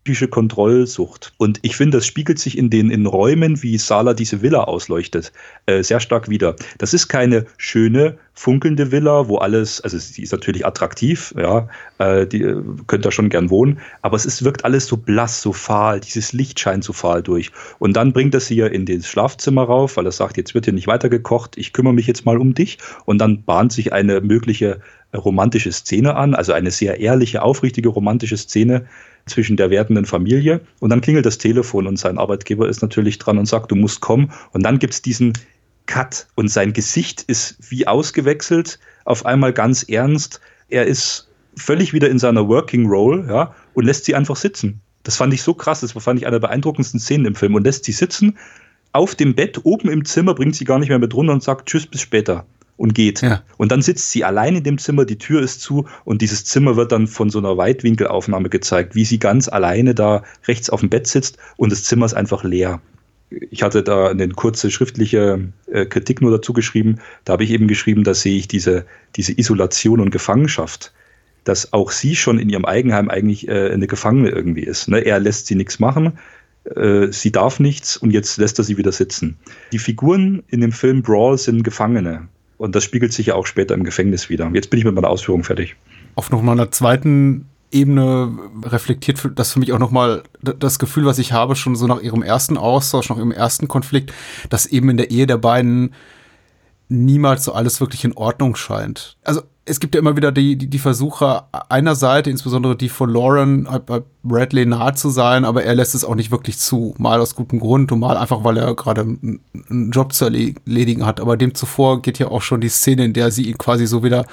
[SPEAKER 6] psychische Kontrollsucht. Und ich finde, das spiegelt sich in den in Räumen, wie Sala diese Villa ausleuchtet, äh, sehr stark wieder. Das ist keine schöne, funkelnde Villa, wo alles, also sie ist natürlich attraktiv, ja, äh, die äh, könnt da schon gern wohnen, aber es ist, wirkt alles so blass, so fahl, dieses Licht scheint so fahl durch. Und dann bringt er sie ja in das Schlafzimmer rauf, weil er sagt, jetzt wird hier nicht weiter gekocht, ich kümmere mich jetzt mal um dich. Und dann bahnt sich eine mögliche romantische Szene an, also eine sehr ehrliche, aufrichtige romantische Szene, zwischen der werdenden Familie. Und dann klingelt das Telefon und sein Arbeitgeber ist natürlich dran und sagt, du musst kommen. Und dann gibt es diesen Cut und sein Gesicht ist wie ausgewechselt, auf einmal ganz ernst. Er ist völlig wieder in seiner Working Role ja, und lässt sie einfach sitzen. Das fand ich so krass, das fand ich eine der beeindruckendsten Szenen im Film und lässt sie sitzen auf dem Bett oben im Zimmer, bringt sie gar nicht mehr mit runter und sagt Tschüss, bis später und geht. Ja. Und dann sitzt sie allein in dem Zimmer, die Tür ist zu und dieses Zimmer wird dann von so einer Weitwinkelaufnahme gezeigt, wie sie ganz alleine da rechts auf dem Bett sitzt und das Zimmer ist einfach leer. ich hatte da eine kurze schriftliche äh, Kritik nur dazu geschrieben. Da habe ich eben geschrieben, da sehe ich diese, diese Isolation und Gefangenschaft, dass auch sie schon in ihrem Eigenheim eigentlich äh, eine Gefangene irgendwie ist. Ne? Er lässt sie nichts machen, äh, sie darf nichts und jetzt lässt er sie wieder sitzen. Die Figuren in dem Film Brawl sind Gefangene. Und das spiegelt sich ja auch später im Gefängnis wieder. Jetzt bin ich mit meiner Ausführung fertig.
[SPEAKER 7] Auf noch mal einer zweiten Ebene reflektiert das für mich auch nochmal das Gefühl, was ich habe, schon so nach ihrem ersten Austausch, nach ihrem ersten Konflikt, dass eben in der Ehe der beiden niemals so alles wirklich in Ordnung scheint. Also es gibt ja immer wieder die, die, die Versuche einer Seite, insbesondere die von Lauren, bei Bradley nahe zu sein, aber er lässt es auch nicht wirklich zu. Mal aus gutem Grund und mal einfach, weil er gerade einen Job zu erledigen hat. Aber dem zuvor geht ja auch schon die Szene, in der sie ihn quasi so wieder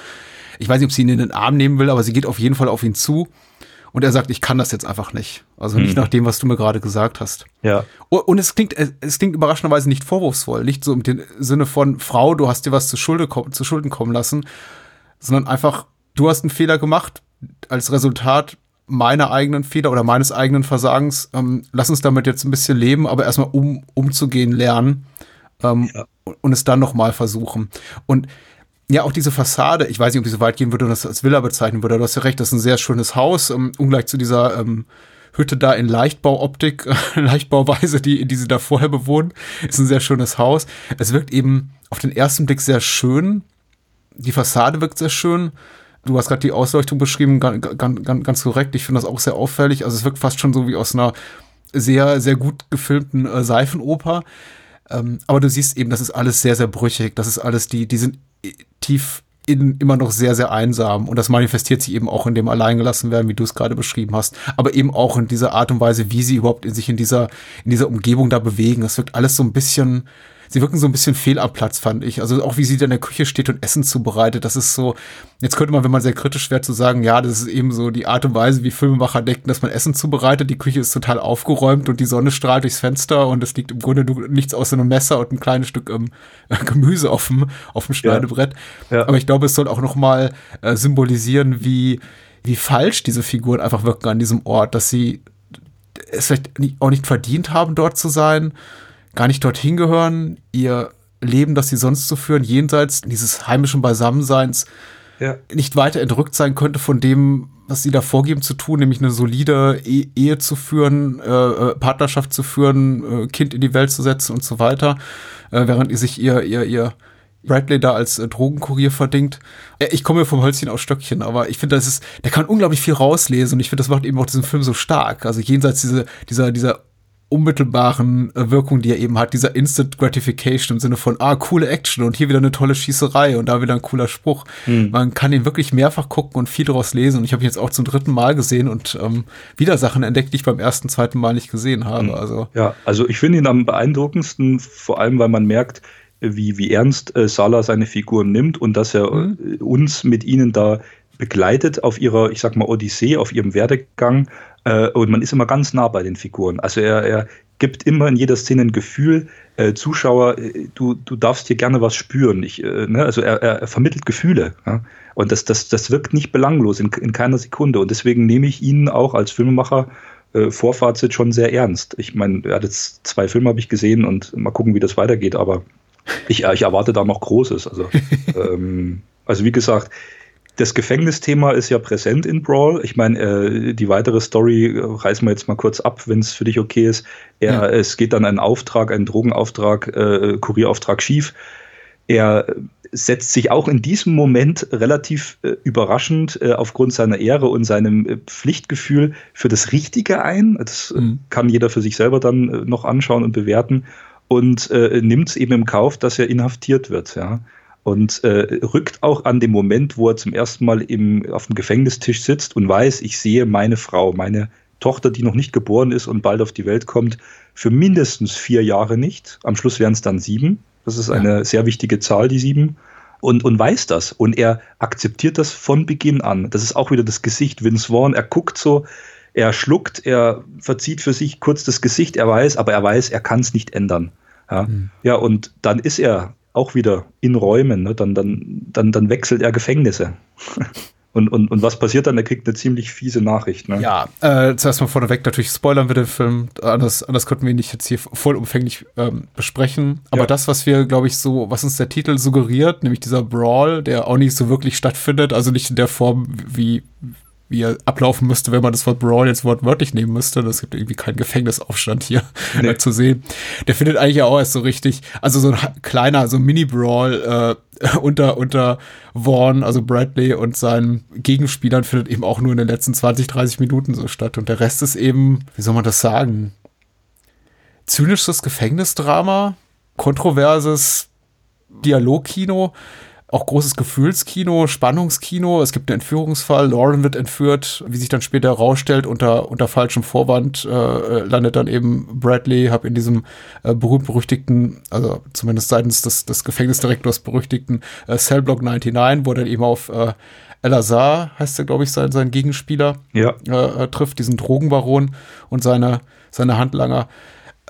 [SPEAKER 7] ich weiß nicht, ob sie ihn in den Arm nehmen will, aber sie geht auf jeden Fall auf ihn zu. Und er sagt, ich kann das jetzt einfach nicht. Also nicht hm. nach dem, was du mir gerade gesagt hast.
[SPEAKER 6] Ja.
[SPEAKER 7] Und es klingt, es klingt überraschenderweise nicht vorwurfsvoll. Nicht so im Sinne von, Frau, du hast dir was zu, Schulde, zu Schulden kommen lassen, sondern einfach, du hast einen Fehler gemacht als Resultat meiner eigenen Fehler oder meines eigenen Versagens. Ähm, lass uns damit jetzt ein bisschen leben, aber erstmal um, umzugehen lernen ähm, ja. und es dann nochmal versuchen. Und ja, auch diese Fassade, ich weiß nicht, ob ich so weit gehen würde und das als Villa bezeichnen würde, du hast ja recht, das ist ein sehr schönes Haus, um, ungleich zu dieser ähm, Hütte da in Leichtbauoptik, *laughs* Leichtbauweise, die, die sie da vorher bewohnen, ist ein sehr schönes Haus. Es wirkt eben auf den ersten Blick sehr schön. Die Fassade wirkt sehr schön. Du hast gerade die Ausleuchtung beschrieben, ganz, ganz, ganz korrekt. Ich finde das auch sehr auffällig. Also es wirkt fast schon so wie aus einer sehr, sehr gut gefilmten äh, Seifenoper. Ähm, aber du siehst eben, das ist alles sehr, sehr brüchig. Das ist alles, die, die sind tief in, immer noch sehr, sehr einsam. Und das manifestiert sich eben auch in dem Alleingelassen werden, wie du es gerade beschrieben hast. Aber eben auch in dieser Art und Weise, wie sie überhaupt in sich in dieser, in dieser Umgebung da bewegen. Es wirkt alles so ein bisschen, sie wirken so ein bisschen fehl am Platz, fand ich. Also auch wie sie da in der Küche steht und Essen zubereitet, das ist so, jetzt könnte man, wenn man sehr kritisch wäre, zu sagen, ja, das ist eben so die Art und Weise, wie Filmemacher denken, dass man Essen zubereitet. Die Küche ist total aufgeräumt und die Sonne strahlt durchs Fenster und es liegt im Grunde nichts außer einem Messer und ein kleines Stück ähm, *laughs* Gemüse auf dem, auf dem Schneidebrett. Ja. Ja. Aber ich glaube, es soll auch noch mal äh, symbolisieren, wie, wie falsch diese Figuren einfach wirken an diesem Ort, dass sie es vielleicht auch nicht verdient haben, dort zu sein gar nicht dorthin gehören, ihr Leben, das sie sonst so führen, jenseits dieses heimischen Beisammenseins, ja. nicht weiter entrückt sein könnte von dem, was sie da vorgeben zu tun, nämlich eine solide e Ehe zu führen, äh, äh, Partnerschaft zu führen, äh, Kind in die Welt zu setzen und so weiter, äh, während ihr sich ihr, ihr, ihr Bradley da als äh, Drogenkurier verdingt. Äh, ich komme vom Hölzchen aus Stöckchen, aber ich finde, das ist, der kann unglaublich viel rauslesen und ich finde, das macht eben auch diesen Film so stark. Also jenseits diese, dieser, dieser unmittelbaren äh, Wirkung, die er eben hat, dieser Instant Gratification im Sinne von, ah, coole Action und hier wieder eine tolle Schießerei und da wieder ein cooler Spruch. Mhm. Man kann ihn wirklich mehrfach gucken und viel daraus lesen und ich habe ihn jetzt auch zum dritten Mal gesehen und ähm, wieder Sachen entdeckt, die ich beim ersten, zweiten Mal nicht gesehen habe. Mhm. Also.
[SPEAKER 6] Ja, also ich finde ihn am beeindruckendsten, vor allem, weil man merkt, wie, wie ernst äh, Sala seine Figuren nimmt und dass er mhm. äh, uns mit ihnen da begleitet auf ihrer, ich sag mal, Odyssee, auf ihrem Werdegang. Äh, und man ist immer ganz nah bei den Figuren. Also er, er gibt immer in jeder Szene ein Gefühl, äh, Zuschauer, äh, du, du darfst hier gerne was spüren. Ich, äh, ne? Also er, er, vermittelt Gefühle. Ja? Und das, das, das wirkt nicht belanglos in, in keiner Sekunde. Und deswegen nehme ich ihn auch als Filmemacher äh, Vorfazit schon sehr ernst. Ich meine, er hat jetzt zwei Filme habe ich gesehen und mal gucken, wie das weitergeht, aber ich, ich erwarte da noch Großes. Also, *laughs* ähm, also wie gesagt, das Gefängnisthema ist ja präsent in Brawl. Ich meine, äh, die weitere Story äh, reißen wir jetzt mal kurz ab, wenn es für dich okay ist. Er, ja. Es geht dann ein Auftrag, ein Drogenauftrag, äh, Kurierauftrag schief. Er setzt sich auch in diesem Moment relativ äh, überraschend äh, aufgrund seiner Ehre und seinem äh, Pflichtgefühl für das Richtige ein. Das mhm. kann jeder für sich selber dann noch anschauen und bewerten und nimmt es eben im Kauf, dass er inhaftiert wird. Ja und äh, rückt auch an dem Moment, wo er zum ersten Mal im, auf dem Gefängnistisch sitzt und weiß, ich sehe meine Frau, meine Tochter, die noch nicht geboren ist und bald auf die Welt kommt, für mindestens vier Jahre nicht. Am Schluss wären es dann sieben. Das ist eine ja. sehr wichtige Zahl, die sieben. Und, und weiß das. Und er akzeptiert das von Beginn an. Das ist auch wieder das Gesicht. Vince Vaughn, er guckt so, er schluckt, er verzieht für sich kurz das Gesicht, er weiß, aber er weiß, er kann es nicht ändern. Ja, mhm. ja, und dann ist er auch wieder in Räumen. Ne? Dann, dann, dann, dann wechselt er Gefängnisse. *laughs* Und, und, und was passiert dann? Er kriegt eine ziemlich fiese Nachricht. Ne?
[SPEAKER 7] Ja, äh, zuerst mal vorneweg, natürlich spoilern wir den Film. Anders, anders könnten wir ihn nicht jetzt hier vollumfänglich ähm, besprechen. Aber
[SPEAKER 6] Ja.
[SPEAKER 7] das, was wir, glaube ich, so, was uns der Titel suggeriert, nämlich dieser Brawl, der auch nicht so wirklich stattfindet, also nicht in der Form, wie, wie er ablaufen müsste, wenn man das Wort Brawl jetzt wortwörtlich nehmen müsste. Das gibt irgendwie keinen Gefängnisaufstand hier
[SPEAKER 6] Nee. *laughs*
[SPEAKER 7] zu sehen. Der findet eigentlich ja auch erst so richtig, also so ein kleiner, so ein Mini-Brawl äh, *laughs* unter, unter Vaughn, also Bradley und seinen Gegenspielern findet eben auch nur in den letzten 20, 30 Minuten so statt. Und der Rest ist eben, wie soll man das sagen? Zynisches Gefängnisdrama, kontroverses Dialogkino, auch großes Gefühlskino, Spannungskino. Es gibt einen Entführungsfall. Lauren wird entführt, wie sich dann später herausstellt, unter, unter falschem Vorwand äh, landet dann eben Bradley, hab in diesem äh, berühmt-berüchtigten, also zumindest seitens des, des Gefängnisdirektors berüchtigten äh, Cellblock 99, wo er dann eben auf äh, El-Azhar, heißt er, glaube ich, sein, sein Gegenspieler,
[SPEAKER 6] Ja.
[SPEAKER 7] äh, äh, trifft, diesen Drogenbaron und seine, seine Handlanger.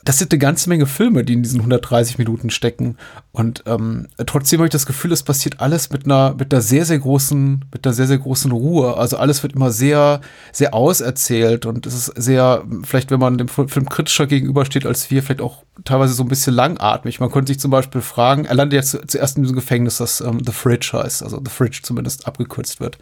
[SPEAKER 7] Das sind eine ganze Menge Filme, die in diesen 130 Minuten stecken. Und ähm, trotzdem habe ich das Gefühl, es passiert alles mit einer, mit einer sehr, sehr großen, mit einer sehr, sehr großen Ruhe. Also alles wird immer sehr, sehr auserzählt und es ist sehr, vielleicht wenn man dem Film kritischer gegenübersteht als wir, vielleicht auch teilweise so ein bisschen langatmig. Man könnte sich zum Beispiel fragen, er landet jetzt zuerst in diesem Gefängnis, das ähm, The Fridge heißt, also The Fridge zumindest abgekürzt wird.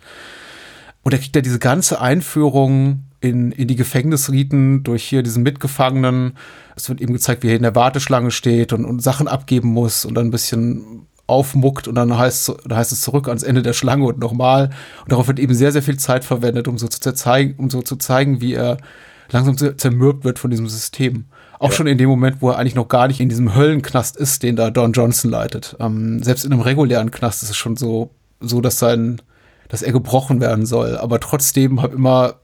[SPEAKER 7] Und er kriegt ja diese ganze Einführung in, in die Gefängnisriten durch hier diesen Mitgefangenen. Es wird eben gezeigt, wie er in der Warteschlange steht und, und Sachen abgeben muss und dann ein bisschen aufmuckt und dann heißt, dann heißt es zurück ans Ende der Schlange und nochmal. Und darauf wird eben sehr, sehr viel Zeit verwendet, um so zu zeigen, um so zu zeigen, wie er langsam zer- zermürbt wird von diesem System. Auch schon in dem Moment, wo er eigentlich noch gar nicht in diesem Höllenknast ist, den da Don Johnson leitet. Ähm, selbst in einem regulären Knast ist es schon so, so, dass sein, dass er gebrochen werden soll, aber trotzdem halt immer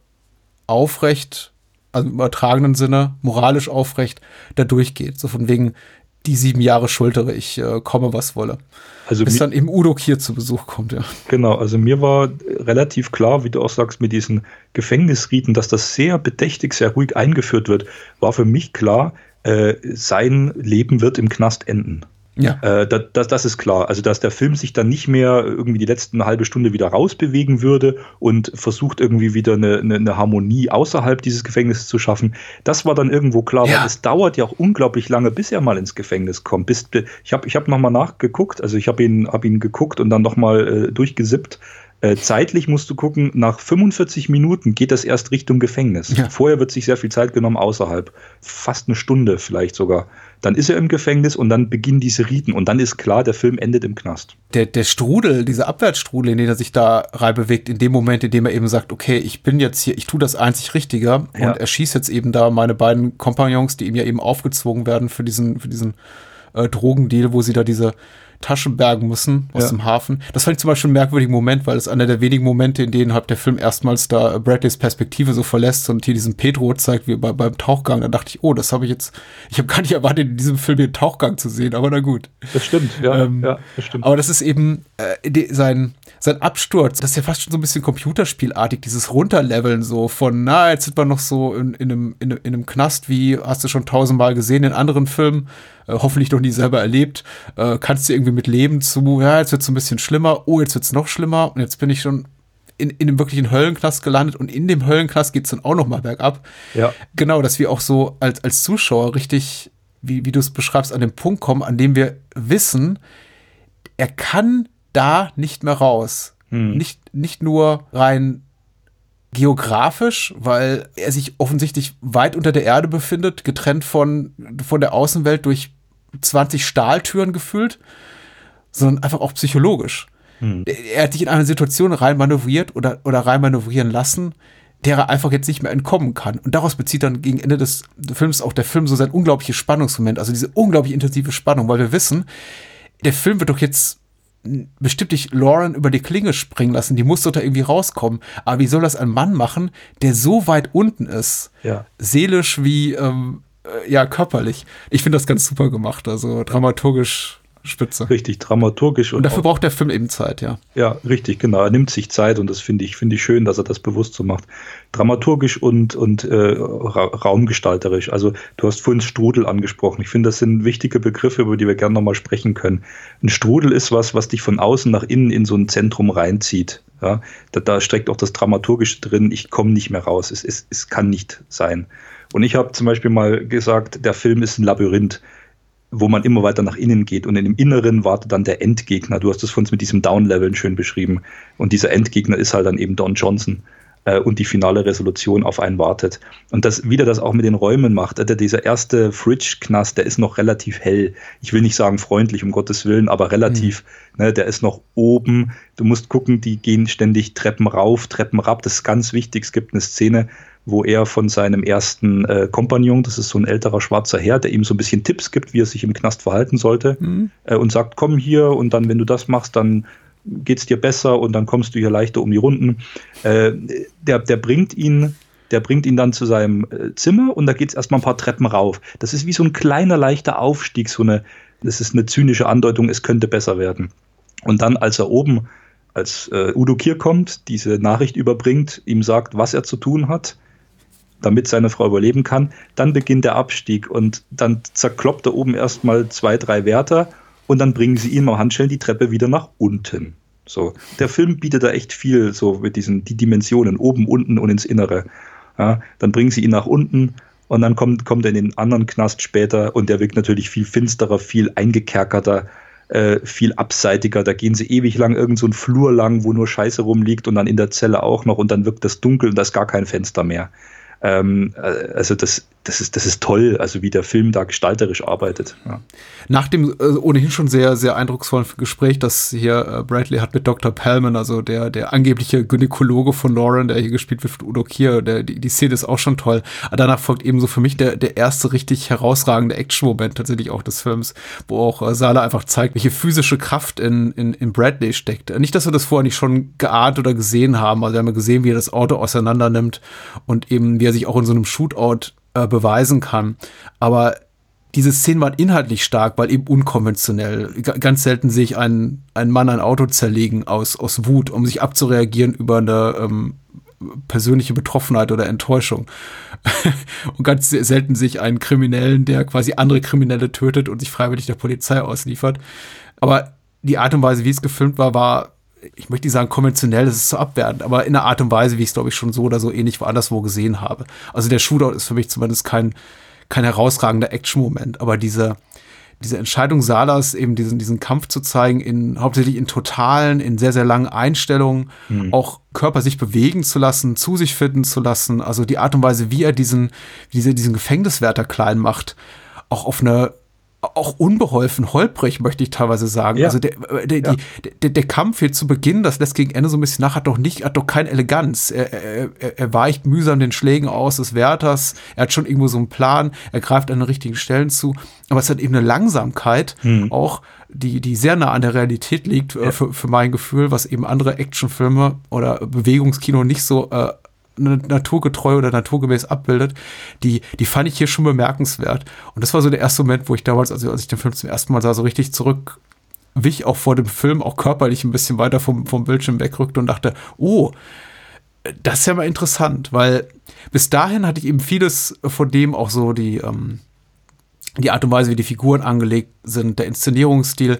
[SPEAKER 7] aufrecht, also im übertragenen Sinne, moralisch aufrecht, da durchgeht. So von wegen, die sieben Jahre schultere ich, äh, komme was wolle.
[SPEAKER 6] Also
[SPEAKER 7] Bis dann eben Udo Kier zu Besuch kommt, ja.
[SPEAKER 6] Genau, also mir war relativ klar, wie du auch sagst, mit diesen Gefängnisriten, dass das sehr bedächtig, sehr ruhig eingeführt wird, war für mich klar, äh, sein Leben wird im Knast enden.
[SPEAKER 7] Ja.
[SPEAKER 6] Äh, das, das, das ist klar. Also, dass der Film sich dann nicht mehr irgendwie die letzten halbe Stunde wieder rausbewegen würde und versucht irgendwie wieder eine, eine, eine Harmonie außerhalb dieses Gefängnisses zu schaffen, das war dann irgendwo klar,
[SPEAKER 7] Ja.
[SPEAKER 6] weil es dauert ja auch unglaublich lange, bis er mal ins Gefängnis kommt. Bis, ich habe ich hab nochmal nachgeguckt, also ich habe ihn, hab ihn geguckt und dann nochmal äh, durchgesippt. Äh, zeitlich musst du gucken, nach 45 Minuten geht das erst Richtung Gefängnis.
[SPEAKER 7] Ja.
[SPEAKER 6] Vorher wird sich sehr viel Zeit genommen außerhalb. Fast eine Stunde vielleicht sogar. Dann ist er im Gefängnis und dann beginnen diese Riten. Und dann ist klar, der Film endet im Knast.
[SPEAKER 7] der, der Strudel, dieser Abwärtsstrudel, in den er sich da reinbewegt, in dem Moment, in dem er eben sagt, okay, ich bin jetzt hier, ich tue das einzig Richtige
[SPEAKER 6] Ja.
[SPEAKER 7] und er schießt jetzt eben da meine beiden Kompagnons, die ihm ja eben aufgezwungen werden für diesen, für diesen äh, Drogendeal, wo sie da diese Taschen bergen müssen aus
[SPEAKER 6] Ja.
[SPEAKER 7] dem Hafen. Das fand ich zum Beispiel einen merkwürdigen Moment, weil es einer der wenigen Momente, in denen halt der Film erstmals da Bradleys Perspektive so verlässt und hier diesen Pedro zeigt, wie bei, beim Tauchgang. Da dachte ich, oh, das habe ich jetzt, ich habe gar nicht erwartet, in diesem Film den Tauchgang zu sehen, aber na gut.
[SPEAKER 6] Das stimmt, ja,
[SPEAKER 7] Ähm,
[SPEAKER 6] ja das stimmt.
[SPEAKER 7] Aber das ist eben äh, die, sein, sein Absturz, das ist ja fast schon so ein bisschen Computerspielartig, dieses Runterleveln so von, na, jetzt sind wir noch so in, in, einem, in, in einem Knast, wie hast du schon tausendmal gesehen in anderen Filmen, äh, hoffentlich noch nie selber erlebt, äh, kannst du irgendwie mit leben zu, ja, jetzt wird's so ein bisschen schlimmer, oh, jetzt wird's noch schlimmer und jetzt bin ich schon in, in einem wirklichen Höllenknast gelandet und in dem Höllenknast geht's dann auch noch mal bergab.
[SPEAKER 6] Ja.
[SPEAKER 7] Genau, dass wir auch so als, als Zuschauer richtig, wie, wie du es beschreibst, an den Punkt kommen, an dem wir wissen, er kann da nicht mehr raus. Nicht, nicht nur rein geografisch, weil er sich offensichtlich weit unter der Erde befindet, getrennt von, von der Außenwelt durch 20 Stahltüren gefühlt, sondern einfach auch psychologisch. Er hat sich in eine Situation rein manövriert oder, oder rein manövrieren lassen, der er einfach jetzt nicht mehr entkommen kann. Und daraus bezieht dann gegen Ende des Films auch der Film so sein unglaubliches Spannungsmoment, also diese unglaublich intensive Spannung, weil wir wissen, der Film wird doch jetzt bestimmt nicht Lauren über die Klinge springen lassen, die muss doch da irgendwie rauskommen. Aber wie soll das ein Mann machen, der so weit unten ist,
[SPEAKER 6] Ja.
[SPEAKER 7] seelisch wie ähm, äh, ja körperlich? Ich finde das ganz super gemacht, also dramaturgisch spitze.
[SPEAKER 6] Richtig, dramaturgisch und,
[SPEAKER 7] Und dafür
[SPEAKER 6] auch,
[SPEAKER 7] braucht der Film eben Zeit, ja.
[SPEAKER 6] ja, richtig, genau. Er nimmt sich Zeit und das finde ich, finde ich schön, dass er das bewusst so macht. Dramaturgisch und, und äh, ra raumgestalterisch. Also du hast vorhin Strudel angesprochen. Ich finde, das sind wichtige Begriffe, über die wir gerne nochmal sprechen können. Ein Strudel ist was, was dich von außen nach innen in so ein Zentrum reinzieht. Ja, da, da steckt auch das Dramaturgische drin, ich komme nicht mehr raus, es, es, es kann nicht sein. Und ich habe zum Beispiel mal gesagt, der Film ist ein Labyrinth, wo man immer weiter nach innen geht und in dem Inneren wartet dann der Endgegner. Du hast es von uns mit diesem Down-Leveln schön beschrieben. Und dieser Endgegner ist halt dann eben Don Johnson äh, und die finale Resolution auf einen wartet. Und das wieder das auch mit den Räumen macht. Also dieser erste Fridge-Knast, der ist noch relativ hell. Ich will nicht sagen freundlich, um Gottes Willen, aber relativ, mhm. ne, der ist noch oben. Du musst gucken, die gehen ständig Treppen rauf, Treppen rab. Das ist ganz wichtig. Es gibt eine Szene, wo er von seinem ersten äh, Kompagnon, das ist so ein älterer schwarzer Herr, der ihm so ein bisschen Tipps gibt, wie er sich im Knast verhalten sollte mhm. äh, und sagt, komm hier und dann, wenn du das machst, dann geht es dir besser und dann kommst du hier leichter um die Runden. Äh, der, der bringt ihn der bringt ihn dann zu seinem äh, Zimmer und da geht es erstmal ein paar Treppen rauf. Das ist wie so ein kleiner, leichter Aufstieg, so eine, das ist eine zynische Andeutung, es könnte besser werden. Und dann, als er oben, als äh, Udo Kier kommt, diese Nachricht überbringt, ihm sagt, was er zu tun hat, damit seine Frau überleben kann, dann beginnt der Abstieg und dann zerkloppt er oben erstmal zwei, drei Wärter und dann bringen sie ihn am Handschellen die Treppe wieder nach unten. So, der Film bietet da echt viel, so mit diesen die Dimensionen oben, unten und ins Innere. Ja, dann bringen sie ihn nach unten und dann kommt, kommt er in den anderen Knast später und der wirkt natürlich viel finsterer, viel eingekerkerter, äh, viel abseitiger. Da gehen sie ewig lang irgend so Flur lang, wo nur Scheiße rumliegt und dann in der Zelle auch noch und dann wirkt das dunkel und da ist gar kein Fenster mehr. Ähm, äh, also das, das, ist, das ist toll, also wie der Film da gestalterisch arbeitet. Ja.
[SPEAKER 7] Nach dem äh, ohnehin schon sehr, sehr eindrucksvollen Gespräch, das hier äh, Bradley hat mit Dr. Pellman, also der, der angebliche Gynäkologe von Lauren, der hier gespielt wird von Udo Kier, der, die, die Szene ist auch schon toll. Aber danach folgt eben so für mich der, der erste richtig herausragende Action-Moment tatsächlich auch des Films, wo auch äh, Sala einfach zeigt, welche physische Kraft in, in, in Bradley steckt. Nicht, dass wir das vorher nicht schon geahnt oder gesehen haben, also wir haben ja gesehen, wie er das Auto auseinander nimmt und eben wie er sich auch in so einem Shootout äh, beweisen kann. Aber diese Szenen waren inhaltlich stark, weil eben unkonventionell. G ganz selten sehe ich einen, einen Mann ein Auto zerlegen aus, aus Wut, um sich abzureagieren über eine ähm, persönliche Betroffenheit oder Enttäuschung. *laughs* und ganz selten sehe ich einen Kriminellen, der quasi andere Kriminelle tötet und sich freiwillig der Polizei ausliefert. Aber die Art und Weise, wie es gefilmt war, war ich möchte nicht sagen konventionell, das ist zu abwertend, aber in einer Art und Weise, wie ich es, glaube ich, schon so oder so ähnlich woanders wo gesehen habe. Also der Shootout ist für mich zumindest kein, kein herausragender Action-Moment, aber diese, diese Entscheidung Salas, eben diesen, diesen Kampf zu zeigen, in, hauptsächlich in totalen, in sehr, sehr langen Einstellungen, mhm. auch Körper sich bewegen zu lassen, zu sich finden zu lassen, also die Art und Weise, wie er diesen, wie diese, diesen Gefängniswärter klein macht, auch auf eine auch unbeholfen, holprig, möchte ich teilweise sagen. Ja. Also der, äh, der, ja. die, der, der, Kampf hier zu Beginn, das lässt gegen Ende so ein bisschen nach, hat doch nicht, hat doch keine Eleganz. Er, er, er weicht mühsam den Schlägen aus des Wärters, er hat schon irgendwo so einen Plan, er greift an den richtigen Stellen zu, aber es hat eben eine Langsamkeit hm. auch, die, die sehr nah an der Realität liegt, äh, ja. für, für mein Gefühl, was eben andere Actionfilme oder Bewegungskino nicht so äh, naturgetreu oder naturgemäß abbildet, die, die fand ich hier schon bemerkenswert. Und das war so der erste Moment, wo ich damals, also als ich den Film zum ersten Mal sah, so richtig zurück wich auch vor dem Film, auch körperlich ein bisschen weiter vom, vom Bildschirm wegrückte und dachte, oh, das ist ja mal interessant, weil bis dahin hatte ich eben vieles von dem auch so die, ähm, die Art und Weise, wie die Figuren angelegt sind, der Inszenierungsstil,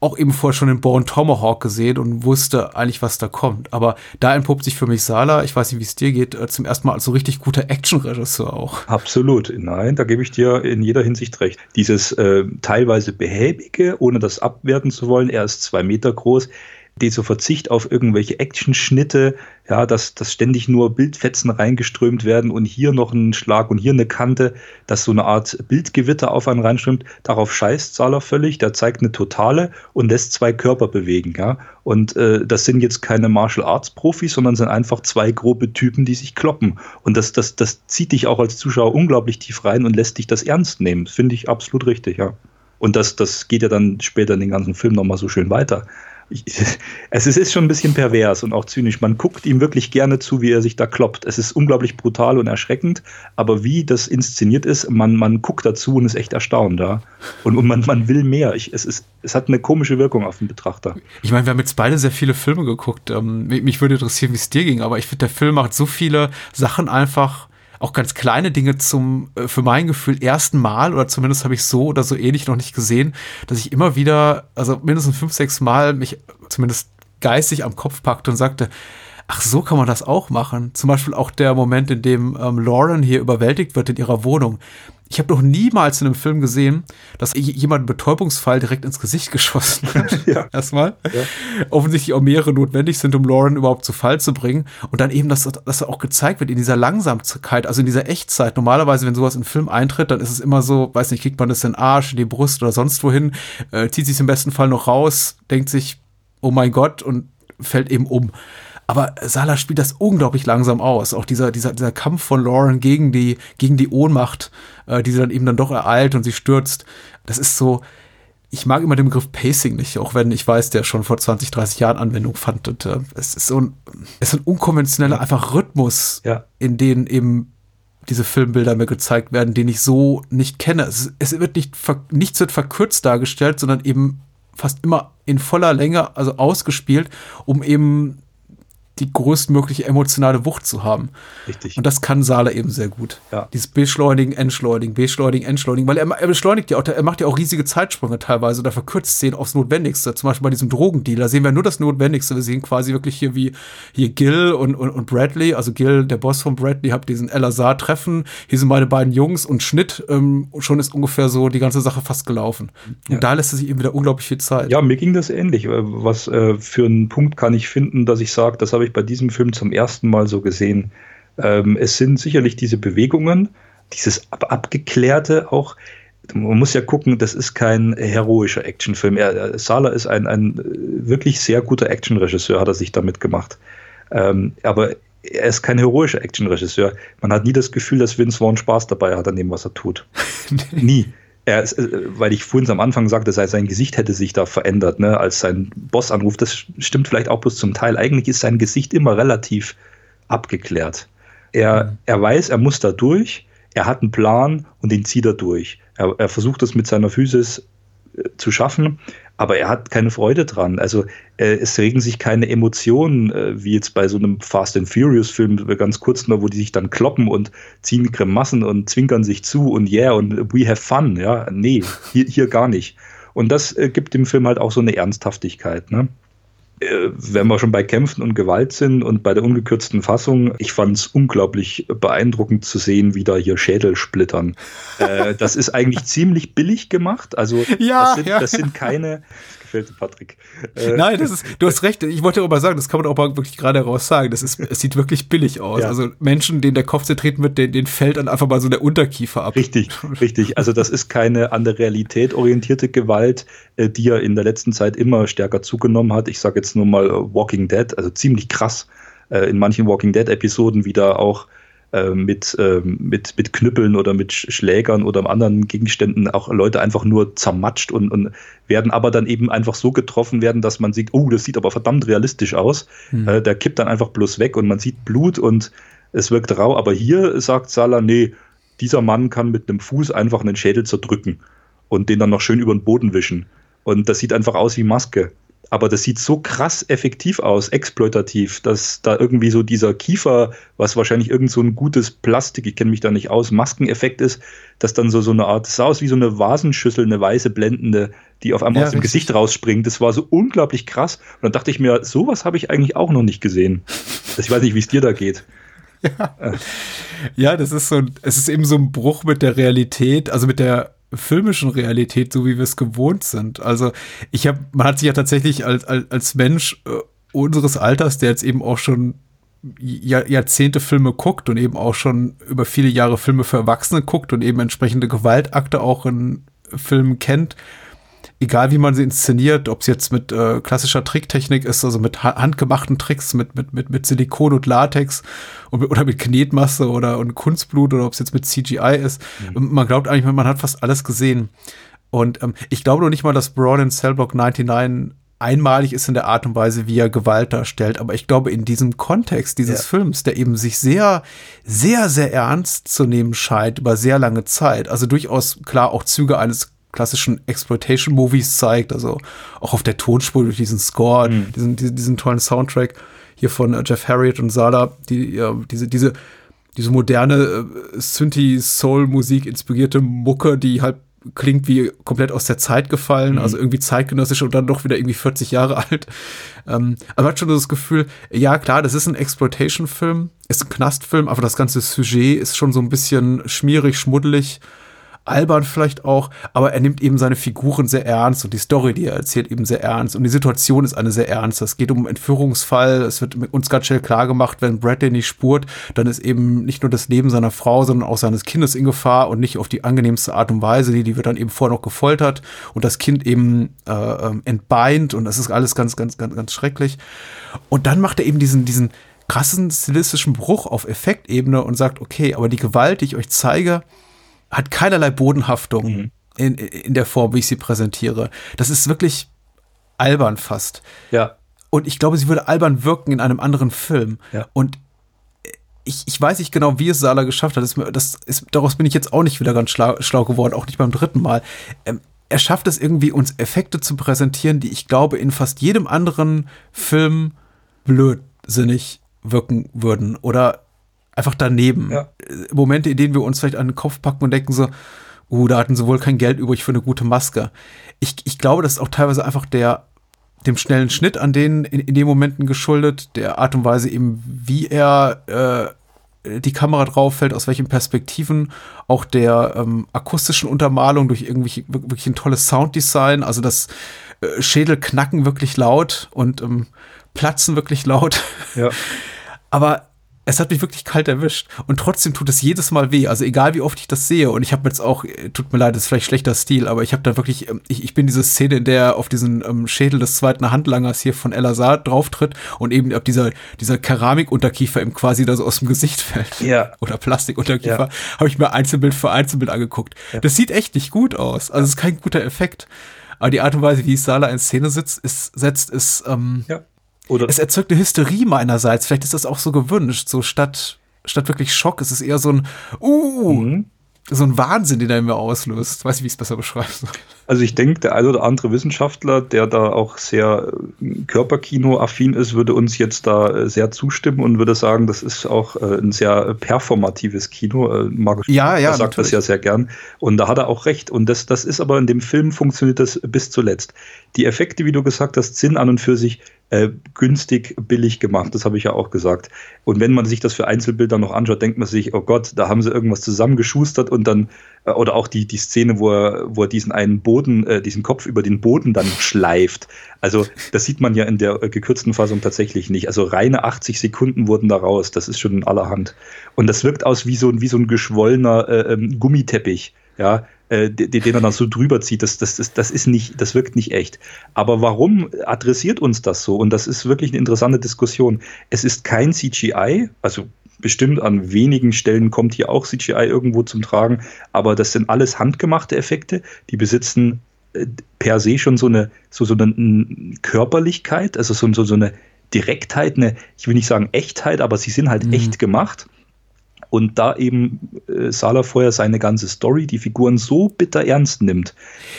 [SPEAKER 7] auch eben vorher schon den Born Tomahawk gesehen und wusste eigentlich, was da kommt. Aber da entpuppt sich für mich Sala, ich weiß nicht, wie es dir geht, äh, zum ersten Mal als so richtig guter Actionregisseur auch.
[SPEAKER 6] Absolut, nein, da gebe ich dir in jeder Hinsicht recht. Dieses äh, teilweise behäbige, ohne das abwerten zu wollen, er ist zwei Meter groß, dieser Verzicht auf irgendwelche Actionschnitte, ja, dass, dass ständig nur Bildfetzen reingeströmt werden und hier noch ein Schlag und hier eine Kante, dass so eine Art Bildgewitter auf einen reinströmt, darauf scheißt Zahler völlig, der zeigt eine Totale und lässt zwei Körper bewegen, ja. Und äh, das sind jetzt keine Martial Arts Profis, sondern sind einfach zwei grobe Typen, die sich kloppen. Und das, das, das zieht dich auch als Zuschauer unglaublich tief rein und lässt dich das ernst nehmen. Finde ich absolut richtig, ja. Und das, das geht ja dann später in den ganzen Film nochmal so schön weiter ich, *laughs* es ist schon ein bisschen pervers und auch zynisch. Man guckt ihm wirklich gerne zu, wie er sich da kloppt. Es ist unglaublich brutal und erschreckend, aber wie das inszeniert ist, man, man guckt dazu und ist echt erstaunt. Ja? Und, und man, man will mehr. Ich, es, ist, es hat eine komische Wirkung auf den Betrachter.
[SPEAKER 7] Ich meine, wir haben jetzt beide sehr viele Filme geguckt. Ähm, mich würde interessieren, wie es dir ging, aber ich finde, der Film macht so viele Sachen einfach auch ganz kleine Dinge zum, äh, für mein Gefühl, ersten Mal, oder zumindest habe ich so oder so ähnlich noch nicht gesehen, dass ich immer wieder, also mindestens fünf, sechs Mal mich zumindest geistig am Kopf packte und sagte, ach, so kann man das auch machen. Zum Beispiel auch der Moment, in dem ähm, Lauren hier überwältigt wird in ihrer Wohnung. Ich habe noch niemals in einem Film gesehen, dass jemand einen Betäubungsfall direkt ins Gesicht *laughs* geschossen hat. ja. Erstmal. Ja. Offensichtlich auch mehrere notwendig sind, um Lauren überhaupt zu Fall zu bringen. Und dann eben, dass, dass auch gezeigt wird in dieser Langsamkeit, also in dieser Echtzeit. Normalerweise, wenn sowas in Film eintritt, dann ist es immer so, weiß nicht, kriegt man das in den Arsch, in die Brust oder sonst wohin, äh, zieht sich im besten Fall noch raus, denkt sich, oh mein Gott, und fällt eben um. Aber Salah spielt das unglaublich langsam aus. Auch dieser, dieser, dieser Kampf von Lauren gegen die, gegen die Ohnmacht, äh, die sie dann eben dann doch ereilt und sie stürzt. Das ist so, ich mag immer den Begriff Pacing nicht, auch wenn ich weiß, der schon vor 20, 30 Jahren Anwendung fand. Und, äh, es ist so ein, es ist ein unkonventioneller einfach Rhythmus, ja. in den eben diese Filmbilder mir gezeigt werden, den ich so nicht kenne. Es, es wird nicht, nichts wird verkürzt dargestellt, sondern eben fast immer in voller Länge, also ausgespielt, um eben die größtmögliche emotionale Wucht zu haben. Richtig. Und das kann Sala eben sehr gut. Ja. Dieses Beschleunigen, Entschleunigen, Beschleunigen, Entschleunigen, weil er, er beschleunigt ja auch, er macht ja auch riesige Zeitsprünge teilweise oder verkürzt Szenen aufs Notwendigste. Zum Beispiel bei diesem Drogendealer sehen wir nur das Notwendigste. Wir sehen quasi wirklich hier wie hier Gil und, und, und Bradley, also Gil, der Boss von Bradley, habt diesen El-Azhar treffen. Hier sind meine beiden Jungs und Schnitt. Ähm, schon ist ungefähr so die ganze Sache fast gelaufen. Und ja. da lässt es sich eben wieder unglaublich viel Zeit.
[SPEAKER 6] Ja, mir ging das ähnlich. Was äh, für einen Punkt kann ich finden, dass ich sage, das habe ich bei diesem Film zum ersten Mal so gesehen. Ähm, es sind sicherlich diese Bewegungen, dieses Ab Abgeklärte auch. Man muss ja gucken, das ist kein heroischer Actionfilm. Er, Sala ist ein, ein wirklich sehr guter Actionregisseur, hat er sich damit gemacht. Ähm, aber er ist kein heroischer Actionregisseur. Man hat nie das Gefühl, dass Vince Vaughn Spaß dabei hat an dem, was er tut. *laughs* nie er äh, weil ich vorhin am Anfang sagte, sein Gesicht hätte sich da verändert, ne, als sein Boss anruft. Das stimmt vielleicht auch bloß zum Teil. Eigentlich ist sein Gesicht immer relativ abgeklärt. Er, er weiß, er muss da durch, er hat einen Plan und den zieht er durch. Er, er versucht das mit seiner Physis zu schaffen, aber er hat keine Freude dran. Also äh, es regen sich keine Emotionen, äh, wie jetzt bei so einem Fast and Furious Film, ganz kurz nur, wo die sich dann kloppen und ziehen Grimassen und zwinkern sich zu und yeah und we have fun. Ja, nee, hier, hier gar nicht. Und das äh, gibt dem Film halt auch so eine Ernsthaftigkeit. Ne? Äh, wenn wir schon bei Kämpfen und Gewalt sind und bei der ungekürzten Fassung, ich fand es unglaublich beeindruckend zu sehen, wie da hier Schädel splittern. äh, das ist eigentlich ziemlich billig gemacht. Also *laughs* ja, das, sind, ja, das sind keine, gefällt Patrick.
[SPEAKER 7] Äh, *laughs* Nein, das ist, du hast recht. Ich wollte aber sagen, das kann man auch mal wirklich gerade heraus sagen. Das ist, es sieht wirklich billig aus. Ja. Also Menschen, denen der Kopf zertreten wird, denen, denen fällt dann einfach mal so der Unterkiefer ab.
[SPEAKER 6] Richtig, *laughs* richtig. Also das ist keine an der Realität orientierte Gewalt, äh, die ja in der letzten Zeit immer stärker zugenommen hat. Ich sage jetzt nur mal Walking Dead, also ziemlich krass. Äh, in manchen Walking Dead Episoden wieder auch äh, mit, äh, mit, mit Knüppeln oder mit Schlägern oder anderen Gegenständen auch Leute einfach nur zermatscht und, und werden aber dann eben einfach so getroffen werden, dass man sieht, oh, das sieht aber verdammt realistisch aus. Mhm. Äh, der kippt dann einfach bloß weg und man sieht Blut und es wirkt rau. Aber hier sagt Salah, nee, dieser Mann kann mit einem Fuß einfach einen Schädel zerdrücken und den dann noch schön über den Boden wischen. Und das sieht einfach aus wie Maske aber das sieht so krass effektiv aus, exploitativ, dass da irgendwie so dieser Kiefer, was wahrscheinlich irgend so ein gutes Plastik, ich kenne mich da nicht aus, Maskeneffekt ist, dass dann so, so eine Art, das sah aus wie so eine Vasenschüssel, eine weiße blendende, die auf einmal ja, aus dem Gesicht rausspringt. Das war so unglaublich krass. Und dann dachte ich mir, sowas habe ich eigentlich auch noch nicht gesehen. Ich weiß nicht, wie es dir da geht.
[SPEAKER 7] Ja. ja, das ist so, es ist eben so ein Bruch mit der Realität, also mit der filmischen Realität, so wie wir es gewohnt sind. Also ich habe, man hat sich ja tatsächlich als, als, als Mensch äh, unseres Alters, der jetzt eben auch schon Jahr, Jahrzehnte Filme guckt und eben auch schon über viele Jahre Filme für Erwachsene guckt und eben entsprechende Gewaltakte auch in Filmen kennt, egal wie man sie inszeniert, ob es jetzt mit äh, klassischer Tricktechnik ist, also mit ha handgemachten Tricks, mit, mit, mit, mit Silikon und Latex und, oder mit Knetmasse oder und Kunstblut oder ob es jetzt mit CGI ist. Mhm. Man glaubt eigentlich, man hat fast alles gesehen. Und ähm, ich glaube noch nicht mal, dass Braun in Cellblock 99 einmalig ist in der Art und Weise, wie er Gewalt darstellt. Aber ich glaube, in diesem Kontext dieses ja. Films, der eben sich sehr, sehr, sehr ernst zu nehmen scheint über sehr lange Zeit, also durchaus klar auch Züge eines klassischen Exploitation-Movies zeigt, also auch auf der Tonspur durch diesen Score, mhm. diesen, diesen, diesen, tollen Soundtrack hier von äh, Jeff Harriet und Sala, die ja, diese, diese, diese moderne äh, Synthie-Soul-Musik inspirierte Mucke, die halt klingt wie komplett aus der Zeit gefallen,
[SPEAKER 6] Mhm.
[SPEAKER 7] also irgendwie zeitgenössisch und dann doch wieder irgendwie 40 Jahre *laughs* alt. Ähm, aber man hat schon das Gefühl, ja klar, das ist ein Exploitation-Film, ist ein Knastfilm, aber das ganze Sujet ist schon so ein bisschen schmierig, schmuddelig, albern vielleicht auch, aber er nimmt eben seine Figuren sehr ernst und die Story, die er erzählt, eben sehr ernst und die Situation ist eine sehr ernst. Es geht um einen Entführungsfall, es wird mit uns ganz schnell klar gemacht, wenn Bradley nicht spurt, dann ist eben nicht nur das Leben seiner Frau, sondern auch seines Kindes in Gefahr und nicht auf die angenehmste Art und Weise, die, die wird dann eben vorher noch gefoltert und das Kind eben äh, ähm, entbeint und das ist alles ganz, ganz, ganz, ganz schrecklich. Und dann macht er eben diesen, diesen krassen stilistischen Bruch auf Effektebene und sagt, okay, aber die Gewalt, die ich euch zeige, hat keinerlei Bodenhaftung in, in der Form, wie ich sie präsentiere. Das ist wirklich albern fast.
[SPEAKER 6] Ja.
[SPEAKER 7] Und ich glaube, sie würde albern wirken in einem anderen Film.
[SPEAKER 6] Ja.
[SPEAKER 7] Und ich, ich weiß nicht genau, wie es Sala geschafft hat. Das, das ist, daraus bin ich jetzt auch nicht wieder ganz schlau, schlau geworden, auch nicht beim dritten Mal. Ähm, er schafft es irgendwie, uns Effekte zu präsentieren, die ich glaube, in fast jedem anderen Film blödsinnig wirken würden oder einfach daneben.
[SPEAKER 6] Ja.
[SPEAKER 7] Äh, Momente, in denen wir uns vielleicht an den Kopf packen und denken so, uh, da hatten sie wohl kein Geld übrig für eine gute Maske. Ich, ich glaube, das ist auch teilweise einfach der, dem schnellen Schnitt an denen in, in den Momenten geschuldet, der Art und Weise eben, wie er äh, die Kamera drauf fällt, aus welchen Perspektiven, auch der ähm, akustischen Untermalung durch irgendwie wirklich ein tolles Sounddesign, also das äh, Schädel knacken wirklich laut und ähm, platzen wirklich laut.
[SPEAKER 6] Ja. *laughs*
[SPEAKER 7] Aber es hat mich wirklich kalt erwischt. Und trotzdem tut es jedes Mal weh. Also egal wie oft ich das sehe. Und ich habe jetzt auch, äh, tut mir leid, das ist vielleicht schlechter Stil, aber ich habe da wirklich, ähm, ich, ich bin diese Szene, in der er auf diesen ähm, Schädel des zweiten Handlangers hier von El Azar drauftritt und eben ab dieser, dieser Keramikunterkiefer ihm quasi da so aus dem Gesicht fällt.
[SPEAKER 6] Ja.
[SPEAKER 7] Oder Plastikunterkiefer.
[SPEAKER 6] Ja.
[SPEAKER 7] Habe ich mir Einzelbild für Einzelbild angeguckt. Das sieht echt nicht gut aus. Also es ist kein guter Effekt. Aber die Art und Weise, wie Sala in Szene sitzt, ist, setzt, ist, ähm,
[SPEAKER 6] Ja. Oder
[SPEAKER 7] es erzeugt eine Hysterie meinerseits. Vielleicht ist das auch so gewünscht. So statt, statt wirklich Schock ist es eher so ein, uh,
[SPEAKER 6] Mhm.
[SPEAKER 7] so ein Wahnsinn, den er in mir auslöst. Weiß ich, wie ich es besser beschreiben soll.
[SPEAKER 6] Also ich denke, der ein oder andere Wissenschaftler, der da auch sehr äh, Körperkino-affin ist, würde uns jetzt da äh, sehr zustimmen und würde sagen, das ist auch äh, ein sehr performatives Kino. Markus
[SPEAKER 7] Ja, ja,
[SPEAKER 6] sagt das
[SPEAKER 7] natürlich.
[SPEAKER 6] ja sehr gern. Und da hat er auch recht. Und das, das ist aber in dem Film funktioniert das bis zuletzt. Die Effekte, wie du gesagt hast, sind an und für sich äh, günstig, billig gemacht. Das habe ich ja auch gesagt. Und wenn man sich das für Einzelbilder noch anschaut, denkt man sich, oh Gott, da haben sie irgendwas zusammengeschustert und dann, oder auch die, die Szene, wo er, wo er diesen einen Boden, äh, diesen Kopf über den Boden dann schleift. Also das sieht man ja in der äh, gekürzten Fassung tatsächlich nicht. Also reine 80 Sekunden wurden da raus. Das ist schon in allerhand. Und das wirkt aus wie so, ein- wie so ein geschwollener äh, ähm, Gummiteppich. Ja, äh, den, den er dann so drüber zieht, das, das, das, das ist nicht, das wirkt nicht echt. Aber warum adressiert uns das so? Und das ist wirklich eine interessante Diskussion. Es ist kein CGI, also bestimmt an wenigen Stellen kommt hier auch CGI irgendwo zum Tragen, aber das sind alles handgemachte Effekte, die besitzen äh, per se schon so eine, so, so eine Körperlichkeit, also so, so, so eine Direktheit, eine, ich will nicht sagen Echtheit, aber sie sind halt
[SPEAKER 7] Mhm.
[SPEAKER 6] echt gemacht. Und da eben äh, Sala vorher seine ganze Story, die Figuren so bitter ernst nimmt,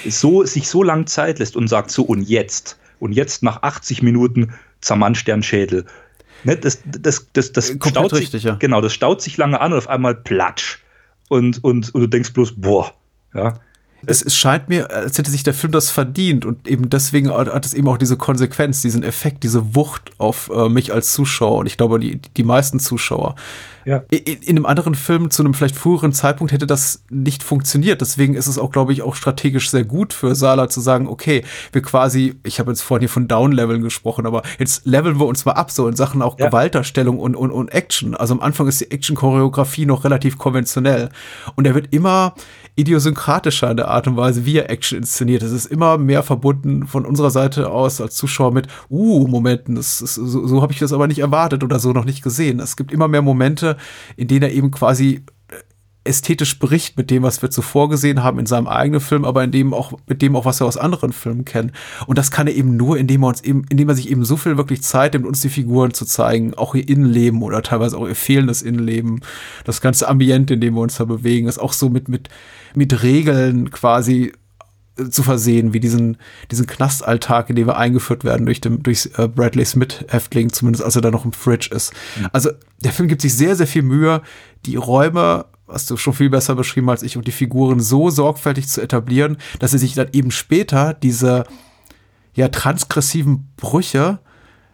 [SPEAKER 6] so, sich so lang Zeit lässt und sagt, so und jetzt, und jetzt nach 80 Minuten zermanscht der einen Schädel. Ne, das, das, das, das
[SPEAKER 7] Komplett
[SPEAKER 6] staut sich,
[SPEAKER 7] richtig, ja.
[SPEAKER 6] Genau, das staut sich lange an und auf einmal platsch. Und, und, und du denkst bloß, boah, ja.
[SPEAKER 7] Es, es scheint mir, als hätte sich der Film das verdient und eben deswegen hat es eben auch diese Konsequenz, diesen Effekt, diese Wucht auf äh, mich als Zuschauer und ich glaube, die, die meisten Zuschauer.
[SPEAKER 6] Ja.
[SPEAKER 7] In, in einem anderen Film zu einem vielleicht früheren Zeitpunkt hätte das nicht funktioniert. Deswegen ist es auch, glaube ich, auch strategisch sehr gut für Sala zu sagen, okay, wir quasi, ich habe jetzt vorhin hier von Down-Leveln gesprochen, aber jetzt leveln wir uns mal ab, so in Sachen auch
[SPEAKER 6] Ja.
[SPEAKER 7] Gewaltdarstellung und, und, und Action. Also am Anfang ist die Action-Choreografie noch relativ konventionell. Und er wird immer idiosynkratischer in der Art und Weise, wie er Action inszeniert. Es ist immer mehr verbunden von unserer Seite aus als Zuschauer mit, uh, Momenten, das ist, so, so habe ich das aber nicht erwartet oder so noch nicht gesehen. Es gibt immer mehr Momente, in denen er eben quasi ästhetisch bricht mit dem, was wir zuvor gesehen haben in seinem eigenen Film, aber in dem auch, mit dem auch, was wir aus anderen Filmen kennen. Und das kann er eben nur, indem er uns eben, indem er sich eben so viel wirklich Zeit nimmt, uns die Figuren zu zeigen, auch ihr Innenleben oder teilweise auch ihr fehlendes Innenleben, das ganze Ambiente, in dem wir uns da bewegen, ist auch so mit, mit, mit Regeln quasi äh, zu versehen, wie diesen, diesen Knastalltag, in den wir eingeführt werden durch, den, durch äh, Bradley Smith-Häftling, zumindest als er da noch im Fridge ist. Also der Film gibt sich sehr, sehr viel Mühe, die Räume hast du schon viel besser beschrieben als ich, und die Figuren so sorgfältig zu etablieren, dass sie sich dann eben später diese ja transgressiven Brüche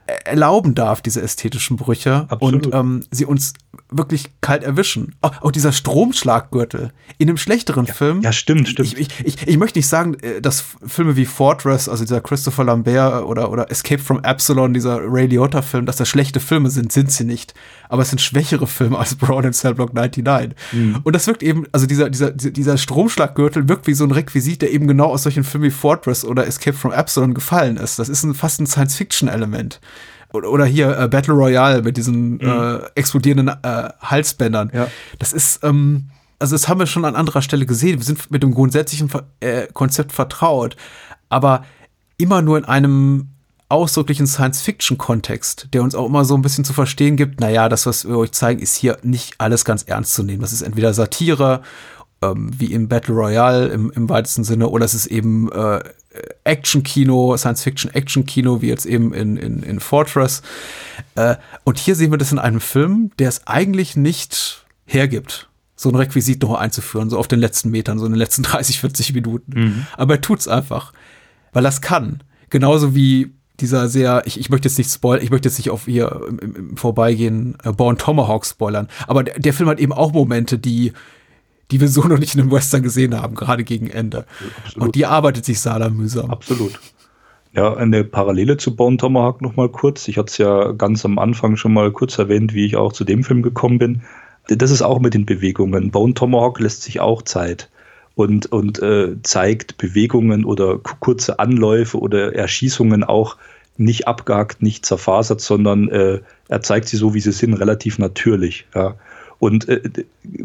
[SPEAKER 7] erlauben darf, diese ästhetischen Brüche
[SPEAKER 6] Absolut.
[SPEAKER 7] und ähm, sie uns wirklich kalt erwischen. Auch, auch dieser Stromschlaggürtel in einem schlechteren Film.
[SPEAKER 6] ja, stimmt, stimmt.
[SPEAKER 7] Ich, ich, ich, ich möchte nicht sagen, äh, dass Filme wie Fortress, also dieser Christopher Lambert oder, oder Escape from Absalon, dieser Ray Liotta-Film, dass das schlechte Filme sind, sind sie nicht. Aber es sind schwächere Filme als Brown in Cellblock 99. Und das wirkt eben, also dieser, dieser, dieser Stromschlaggürtel wirkt wie so ein Requisit, der eben genau aus solchen Filmen wie Fortress oder Escape from Absalon gefallen ist. Das ist ein, fast ein Science-Fiction-Element. Oder, hier äh, Battle Royale mit diesen äh, explodierenden äh, Halsbändern.
[SPEAKER 6] Ja.
[SPEAKER 7] Das ist, ähm, also das haben wir schon an anderer Stelle gesehen. Wir sind mit dem grundsätzlichen äh, Konzept vertraut, aber immer nur in einem ausdrücklichen Science-Fiction-Kontext, der uns auch immer so ein bisschen zu verstehen gibt, naja, das, was wir euch zeigen, ist hier nicht alles ganz ernst zu nehmen. Das ist entweder Satire, ähm, wie in Battle Royale im, im weitesten Sinne, oder es ist eben äh, Action-Kino, Science-Fiction-Action-Kino, wie jetzt eben in, in, in Fortress. Äh, und hier sehen wir das in einem Film, der es eigentlich nicht hergibt, so ein Requisit noch einzuführen, so auf den letzten Metern, so in den letzten *laughs* 30, 40 Minuten. Aber er tut's einfach, weil er es kann. Genauso wie dieser sehr, ich, ich möchte jetzt nicht spoilern, ich möchte jetzt nicht auf im, im, im Vorbeigehen äh, Born Tomahawk spoilern, aber der, der Film hat eben auch Momente, die die wir so noch nicht in einem Western gesehen haben, gerade gegen Ende.
[SPEAKER 6] Absolut.
[SPEAKER 7] Und die arbeitet sich Sala mühsam.
[SPEAKER 6] Absolut. Ja, eine Parallele zu Bone Tomahawk noch mal kurz. Ich hatte es ja ganz am Anfang schon mal kurz erwähnt, wie ich auch zu dem Film gekommen bin. Das ist auch mit den Bewegungen. Bone Tomahawk lässt sich auch Zeit und, und äh, zeigt Bewegungen oder kurze Anläufe oder Erschießungen auch nicht abgehackt, nicht zerfasert, sondern äh, er zeigt sie so, wie sie sind, relativ natürlich. Ja. Und äh,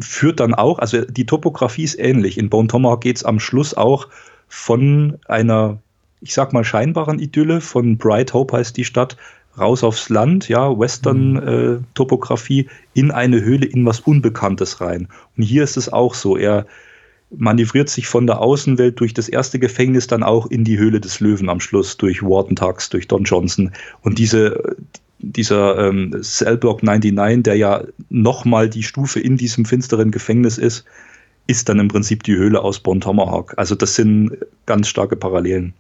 [SPEAKER 6] führt dann auch, also die Topografie ist ähnlich. In Bone Tomahawk geht es am Schluss auch von einer, ich sag mal, scheinbaren Idylle, von Bright Hope heißt die Stadt, raus aufs Land, ja, Western-Topografie, in eine Höhle, in was Unbekanntes rein. Und hier ist es auch so. Er manövriert sich von der Außenwelt durch das erste Gefängnis dann auch in die Höhle des Löwen am Schluss, durch Warden Tux, durch Don Johnson. Und diese, dieser ähm, Cellblock 99, der ja nochmal die Stufe in diesem finsteren Gefängnis ist, ist dann im Prinzip die Höhle aus Bon Tomahawk. Also das sind ganz starke Parallelen.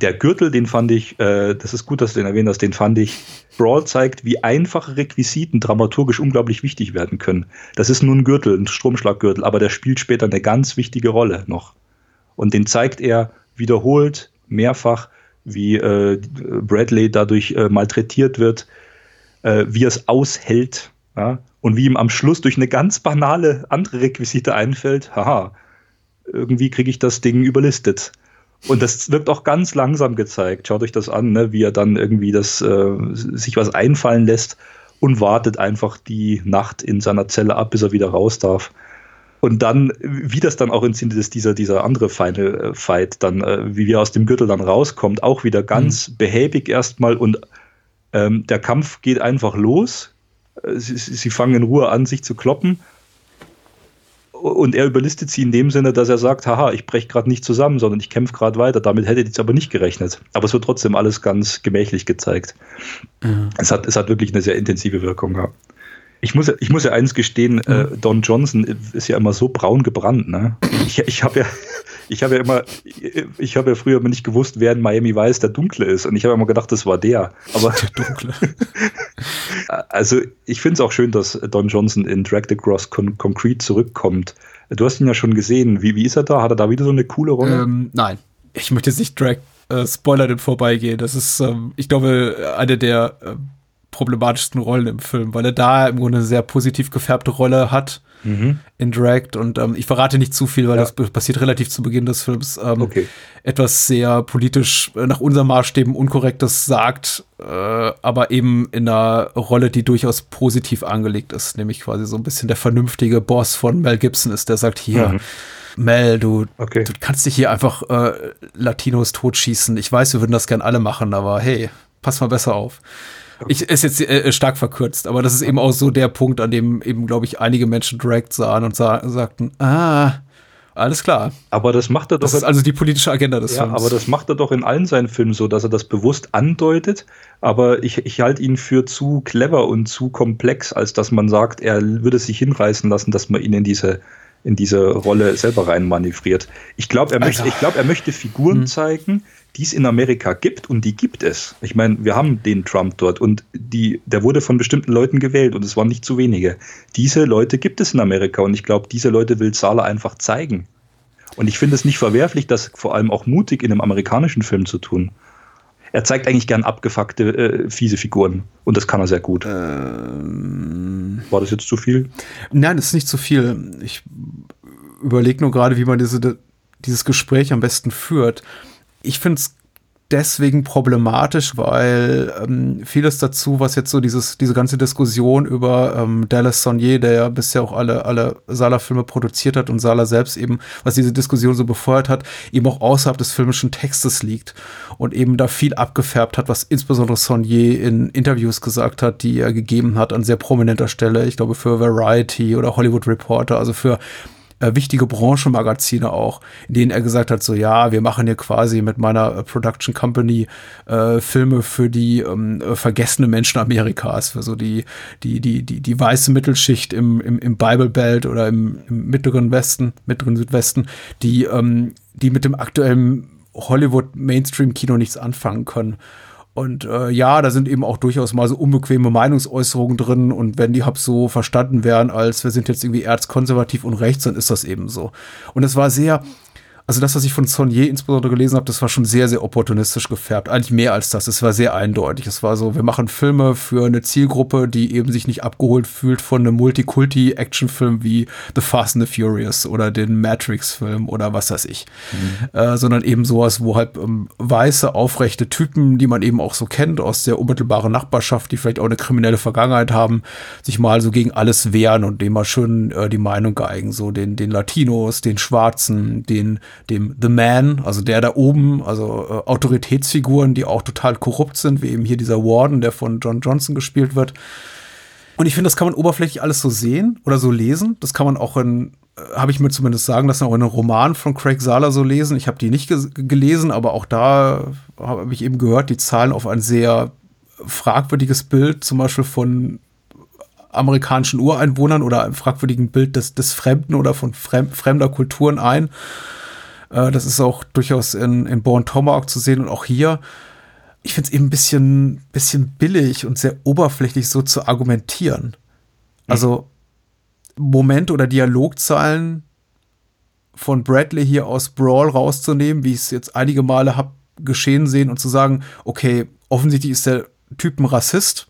[SPEAKER 6] Der Gürtel, den fand ich, äh, das ist gut, dass du den erwähnt hast, den fand ich, Brawl zeigt, wie einfache Requisiten dramaturgisch unglaublich wichtig werden können. Das ist nur ein Gürtel, ein Stromschlaggürtel, aber der spielt später eine ganz wichtige Rolle noch. Und den zeigt er wiederholt, mehrfach, wie äh, Bradley dadurch äh, malträtiert wird, äh, wie er es aushält, ja? und wie ihm am Schluss durch eine ganz banale andere Requisite einfällt, haha, irgendwie kriege ich das Ding überlistet. Und das wird auch ganz langsam gezeigt. Schaut euch das an, ne? wie er dann irgendwie das, äh, sich was einfallen lässt und wartet einfach die Nacht in seiner Zelle ab, bis er wieder raus darf. Und dann, wie das dann auch im Sinne dieser, dieser andere Final äh, Fight, dann, äh, wie er aus dem Gürtel dann rauskommt, auch wieder ganz behäbig erstmal und ähm, der Kampf geht einfach los. Äh, Sie, sie fangen in Ruhe an, sich zu kloppen. Und er überlistet sie in dem Sinne, dass er sagt, haha, ich breche gerade nicht zusammen, sondern ich kämpfe gerade weiter. Damit hätte ich jetzt aber nicht gerechnet. Aber es wird trotzdem alles ganz gemächlich gezeigt. Es, hat, es hat wirklich eine sehr intensive Wirkung. Ja. Ich muss, ja- ich muss ja eins gestehen, äh, Don Johnson ist ja immer so braun gebrannt. Ne? Ich, ich habe ja, ich habe ja immer, ich habe ja früher immer nicht gewusst, wer in Miami Vice der Dunkle ist. Und ich habe immer gedacht, das war der. Aber
[SPEAKER 7] Dunkle. *laughs*
[SPEAKER 6] also ich finde es auch schön, dass Don Johnson in Dragged Across Con Concrete zurückkommt. Du hast ihn ja schon gesehen. Wie, wie ist er da? Hat er da wieder so eine coole Rolle?
[SPEAKER 7] ähm, nein. Ich möchte jetzt nicht Drag äh, Spoiler dem vorbeigehen. Das ist, ähm, ich glaube, eine der äh, problematischsten Rollen im Film, weil er da im Grunde eine sehr positiv gefärbte Rolle hat in Dragged und ähm, ich verrate nicht zu viel, weil
[SPEAKER 6] Ja.
[SPEAKER 7] das passiert relativ zu Beginn des Films. Ähm,
[SPEAKER 6] Okay.
[SPEAKER 7] Etwas sehr politisch äh, nach unseren Maßstäben Unkorrektes sagt, äh, aber eben in einer Rolle, die durchaus positiv angelegt ist, nämlich quasi so ein bisschen der vernünftige Boss von Mel Gibson ist, der sagt, hier, Mel, du,
[SPEAKER 6] Okay.
[SPEAKER 7] du kannst dich hier einfach äh, Latinos totschießen. Ich weiß, wir würden das gern alle machen, aber hey, pass mal besser auf. Ich ist jetzt äh, stark verkürzt, aber das ist eben auch so der Punkt, an dem eben, glaube ich, einige Menschen Dragged sahen und sa sagten, ah, Alles klar.
[SPEAKER 6] Aber das macht er doch.
[SPEAKER 7] Das ist also die politische Agenda des
[SPEAKER 6] ja,
[SPEAKER 7] Films.
[SPEAKER 6] aber das macht er doch in allen seinen Filmen so, dass er das bewusst andeutet. Aber ich, ich halte ihn für zu clever und zu komplex, als dass man sagt, er würde sich hinreißen lassen, dass man ihn in diese in diese Rolle selber rein manövriert. Ich glaube, er, möchte, ich glaub, er möchte Figuren
[SPEAKER 7] Hm.
[SPEAKER 6] zeigen, die es in Amerika gibt und die gibt es. Ich meine, wir haben den Trump dort und die, der wurde von bestimmten Leuten gewählt und es waren nicht zu wenige. Diese Leute gibt es in Amerika und ich glaube, diese Leute will Sala einfach zeigen. Und ich finde es nicht verwerflich, das vor allem auch mutig in einem amerikanischen Film zu tun. Er zeigt eigentlich gern abgefuckte, äh, fiese Figuren und das kann er sehr gut.
[SPEAKER 7] Ähm,
[SPEAKER 6] War das jetzt zu viel?
[SPEAKER 7] Nein, das ist nicht zu viel. Ich überlege nur gerade, wie man diese, dieses Gespräch am besten führt. Ich finde es deswegen problematisch, weil ähm, vieles dazu, was jetzt so dieses, diese ganze Diskussion über ähm, Dallas Saunier, der ja bisher auch alle, alle Sala-Filme produziert hat und Sala selbst eben, was diese Diskussion so befeuert hat, eben auch außerhalb des filmischen Textes liegt und eben da viel abgefärbt hat, was insbesondere Saunier in Interviews gesagt hat, die er gegeben hat an sehr prominenter Stelle, ich glaube für Variety oder Hollywood Reporter, also für äh, wichtige Branchenmagazine auch, in denen er gesagt hat, so ja, wir machen hier quasi mit meiner äh, Production Company äh, Filme für die ähm, äh, vergessene Menschen Amerikas, für so die, die, die, die, die weiße Mittelschicht im, im, im Bible Belt oder im, im mittleren Westen, mittleren Südwesten, die, ähm, die mit dem aktuellen Hollywood Mainstream Kino nichts anfangen können. Und äh, ja, da sind eben auch durchaus mal so unbequeme Meinungsäußerungen drin. Und wenn die hab so verstanden werden, als wir sind jetzt irgendwie erzkonservativ und rechts, dann ist das eben so. Und es war sehr, also das, was ich von Saunier insbesondere gelesen habe, das war schon sehr, sehr opportunistisch gefärbt. Eigentlich mehr als das. Es war sehr eindeutig. Es war so, wir machen Filme für eine Zielgruppe, die eben sich nicht abgeholt fühlt von einem Multikulti-Actionfilm wie The Fast and the Furious oder den Matrix-Film oder was weiß ich. Äh, sondern eben sowas, wo halt ähm, weiße, aufrechte Typen, die man eben auch so kennt aus der unmittelbaren Nachbarschaft, die vielleicht auch eine kriminelle Vergangenheit haben, sich mal so gegen alles wehren und dem mal schön äh, die Meinung geigen. So den, den Latinos, den Schwarzen, den, dem The Man, also der da oben, also äh, Autoritätsfiguren, die auch total korrupt sind, wie eben hier dieser Warden, der von John Johnson gespielt wird. Und ich finde, das kann man oberflächlich alles so sehen oder so lesen. Das kann man auch in, äh, habe ich mir zumindest sagen lassen, auch in einem Roman von Craig Sala so lesen. Ich habe die nicht ges- gelesen, aber auch da habe ich eben gehört, die zahlen auf ein sehr fragwürdiges Bild, zum Beispiel von amerikanischen Ureinwohnern oder einem fragwürdigen Bild des, des Fremden oder von fremd, fremder Kulturen ein. Äh, das ist auch durchaus in, in Born Tomahawk zu sehen und auch hier. Ich finde es eben ein bisschen, bisschen billig und sehr oberflächlich so zu argumentieren. Also Momente oder Dialogzeilen von Bradley hier aus Brawl rauszunehmen, wie ich es jetzt einige Male habe geschehen sehen und zu sagen, okay, offensichtlich ist der Typ ein Rassist,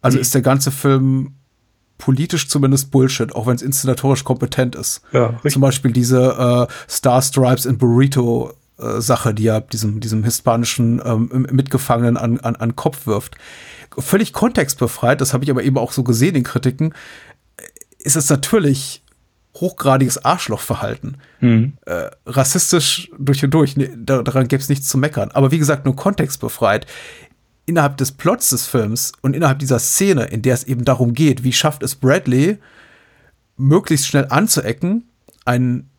[SPEAKER 7] also ist der ganze Film politisch zumindest Bullshit, auch wenn es inszenatorisch kompetent ist.
[SPEAKER 6] Ja, richtig.
[SPEAKER 7] Zum Beispiel diese äh, Star Stripes and Burrito äh, Sache, die er diesem, diesem hispanischen ähm, Mitgefangenen an, an, an Kopf wirft. Völlig kontextbefreit, das habe ich aber eben auch so gesehen in Kritiken, ist es natürlich hochgradiges Arschlochverhalten. Äh, rassistisch durch und durch, da, daran gäbe es nichts zu meckern. Aber wie gesagt, nur kontextbefreit. Innerhalb des Plots des Films und innerhalb dieser Szene, in der es eben darum geht, wie schafft es Bradley, möglichst schnell anzuecken, einen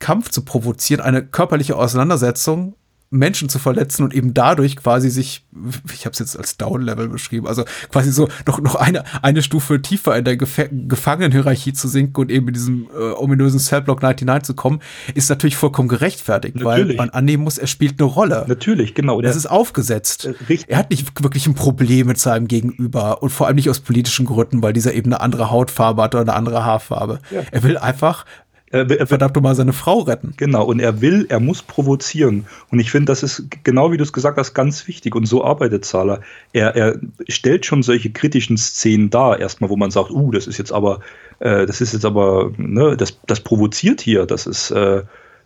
[SPEAKER 7] Kampf zu provozieren, eine körperliche Auseinandersetzung, Menschen zu verletzen und eben dadurch quasi sich, ich habe es jetzt als Down-Level beschrieben, also quasi so noch, noch eine, eine Stufe tiefer in der Gef Gefangenenhierarchie zu sinken und eben in diesem äh, ominösen Cellblock 99 zu kommen, ist natürlich vollkommen gerechtfertigt,
[SPEAKER 6] Natürlich.
[SPEAKER 7] weil man annehmen muss, er spielt eine Rolle.
[SPEAKER 6] Natürlich, genau.
[SPEAKER 7] Das ist aufgesetzt.
[SPEAKER 6] Äh, richtig.
[SPEAKER 7] Er hat nicht wirklich ein Problem mit seinem Gegenüber und vor allem nicht aus politischen Gründen, weil dieser eben eine andere Hautfarbe hat oder eine andere Haarfarbe.
[SPEAKER 6] Ja.
[SPEAKER 7] Er will einfach
[SPEAKER 6] er, er,
[SPEAKER 7] verdammt nochmal seine Frau retten.
[SPEAKER 6] Genau, und er will, er muss provozieren. Und ich finde, das ist genau wie du es gesagt hast, ganz wichtig. Und so arbeitet Zahler. Er, er stellt schon solche kritischen Szenen dar, erstmal, wo man sagt, uh, das ist jetzt aber, äh, das ist jetzt aber, ne, das, das provoziert hier, das ist, äh,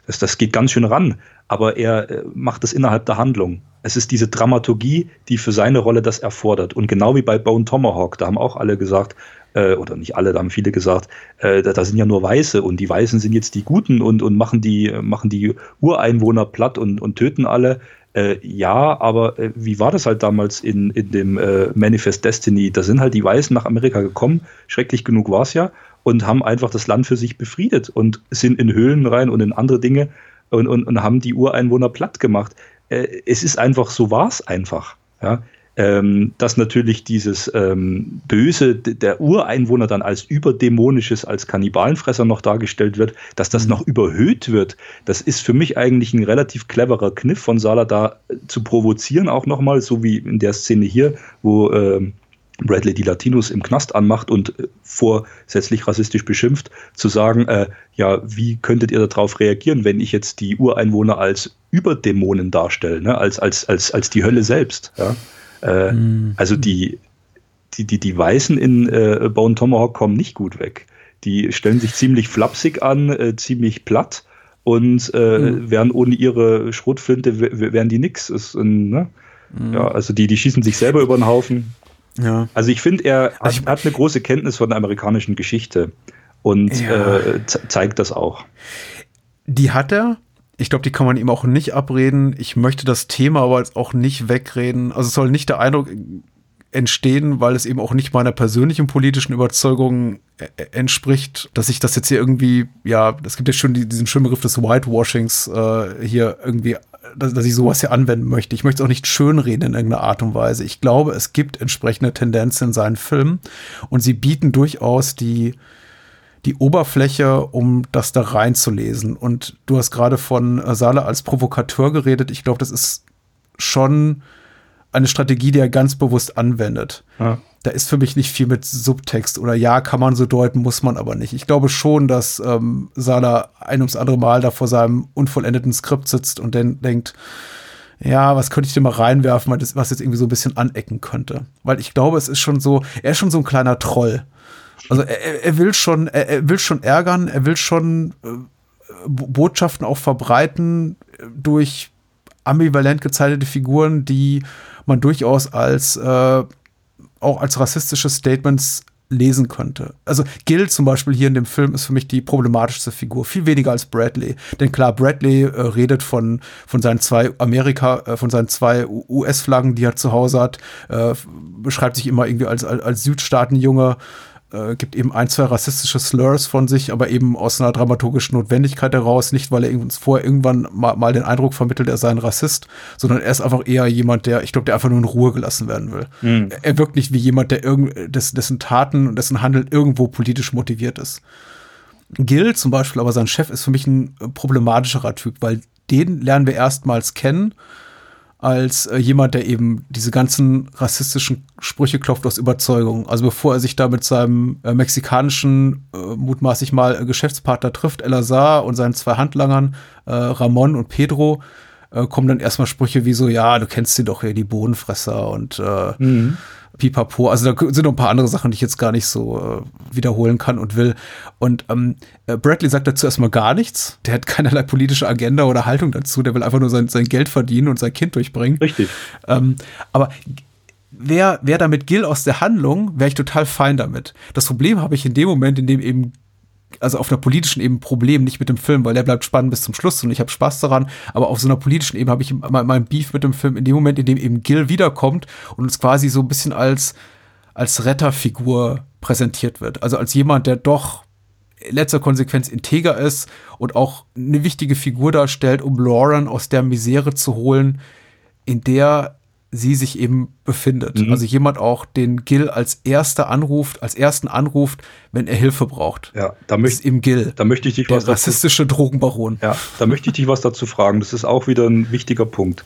[SPEAKER 6] das, das geht ganz schön ran. Aber er äh, macht es innerhalb der Handlung. Es ist diese Dramaturgie, die für seine Rolle das erfordert. Und genau wie bei Bone Tomahawk, da haben auch alle gesagt, äh, oder nicht alle, da haben viele gesagt, äh, da, da sind ja nur Weiße und die Weißen sind jetzt die Guten und, und machen, die, machen die Ureinwohner platt und, und töten alle. Äh, ja, aber äh, wie war das halt damals in, in dem äh, Manifest Destiny? Da sind halt die Weißen nach Amerika gekommen, schrecklich genug war es ja, und haben einfach das Land für sich befriedet und sind in Höhlen rein und in andere Dinge und, und, und haben die Ureinwohner platt gemacht. Äh, es ist einfach, so war es einfach. Ja? Ähm, dass natürlich dieses ähm, Böse der Ureinwohner dann als überdämonisches, als Kannibalenfresser noch dargestellt wird, dass das mhm. noch überhöht wird, das ist für mich eigentlich ein relativ cleverer Kniff von Sala da zu provozieren, auch nochmal, so wie in der Szene hier, wo ähm, Bradley die Latinos im Knast anmacht und äh, vorsätzlich rassistisch beschimpft, zu sagen, äh, ja, wie könntet ihr darauf reagieren, wenn ich jetzt die Ureinwohner als Überdämonen darstelle, ne? als, als, als, als die Hölle selbst. Ja? Äh, mhm. Also die, die, die, die Weißen in äh, Bone Tomahawk kommen nicht gut weg. Die stellen sich ziemlich flapsig an, äh, ziemlich platt und äh, mhm. wären ohne ihre Schrotflinte wären die nix. Ist ne? mhm. Ja, also die, die schießen sich selber über den Haufen. Ja. Also ich finde, er hat, ich, hat, eine große Kenntnis von der amerikanischen Geschichte und ja. äh, zeigt das auch.
[SPEAKER 7] Die hat er. Ich glaube, die kann man ihm auch nicht abreden. Ich möchte das Thema aber jetzt auch nicht wegreden. Also es soll nicht der Eindruck entstehen, weil es eben auch nicht meiner persönlichen politischen Überzeugung äh, entspricht, dass ich das jetzt hier irgendwie, ja, es gibt ja schon diesen schönen Begriff des Whitewashings äh, hier irgendwie dass, dass ich sowas hier anwenden möchte. Ich möchte es auch nicht schönreden in irgendeiner Art und Weise. Ich glaube, es gibt entsprechende Tendenzen in seinen Filmen und sie bieten durchaus die, die Oberfläche, um das da reinzulesen. Und du hast gerade von Sala als Provokateur geredet. Ich glaube, das ist schon eine Strategie, die er ganz bewusst anwendet. Ja da ist für mich nicht viel mit Subtext oder ja, kann man so deuten, muss man aber nicht. Ich glaube schon, dass ähm, Sala ein ums andere Mal da vor seinem unvollendeten Skript sitzt und dann denkt, ja, was könnte ich denn mal reinwerfen, was jetzt irgendwie so ein bisschen anecken könnte. Weil ich glaube, es ist schon so, er ist schon so ein kleiner Troll. Also er, er will schon, er, er, will schon ärgern, er will schon äh, Botschaften auch verbreiten durch ambivalent gezeichnete Figuren, die man durchaus als äh, auch als rassistische Statements lesen könnte. Also Gil zum Beispiel hier in dem Film ist für mich die problematischste Figur, viel weniger als Bradley. Denn klar, Bradley äh, redet von, von seinen zwei Amerika, äh, von seinen zwei US-Flaggen, die er zu Hause hat, äh, beschreibt sich immer irgendwie als, als, als Südstaatenjunge, äh, gibt eben ein, zwei rassistische Slurs von sich, aber eben aus einer dramaturgischen Notwendigkeit heraus, nicht weil er uns vorher irgendwann mal, mal, den Eindruck vermittelt, er sei ein Rassist, sondern er ist einfach eher jemand, der, ich glaube, der einfach nur in Ruhe gelassen werden will. Mhm. Er wirkt nicht wie jemand, der irgend, des, dessen Taten und dessen Handeln irgendwo politisch motiviert ist. Gil zum Beispiel, aber sein Chef ist für mich ein problematischerer Typ, weil den lernen wir erstmals kennen als äh, jemand, der eben diese ganzen rassistischen Sprüche klopft aus Überzeugung. Also bevor er sich da mit seinem äh, mexikanischen, äh, mutmaßlich mal äh, Geschäftspartner trifft, Elazar und seinen zwei Handlangern, äh, Ramon und Pedro, äh, kommen dann erstmal Sprüche wie so, ja, du kennst sie doch hier, die Bodenfresser und mhm pipapo. Also da sind noch ein paar andere Sachen, die ich jetzt gar nicht so äh, wiederholen kann und will. Und ähm, äh, Bradley sagt dazu erstmal gar nichts. Der hat keinerlei politische Agenda oder Haltung dazu. Der will einfach nur sein, sein Geld verdienen und sein Kind durchbringen.
[SPEAKER 6] Richtig.
[SPEAKER 7] Ähm, aber wer, wer damit Gil aus der Handlung, wäre ich total fein damit. Das Problem habe ich in dem Moment, in dem eben also auf einer politischen Ebene Problem, nicht mit dem Film, weil der bleibt spannend bis zum Schluss und ich habe Spaß daran. Aber auf so einer politischen Ebene habe ich mein, mein Beef mit dem Film in dem Moment, in dem eben Gil wiederkommt und uns quasi so ein bisschen als, als Retterfigur präsentiert wird. Also als jemand, der doch in letzter Konsequenz integer ist und auch eine wichtige Figur darstellt, um Lauren aus der Misere zu holen, in der sie sich eben befindet. Mhm. Also jemand auch, den Gil als erster anruft, als ersten anruft, wenn er Hilfe braucht.
[SPEAKER 6] Ja, da möchte
[SPEAKER 7] eben Gil.
[SPEAKER 6] Da möchte ich dich
[SPEAKER 7] der was rassistische dazu, Drogenbaron.
[SPEAKER 6] Ja, da möchte ich dich was dazu fragen. Das ist auch wieder ein wichtiger Punkt.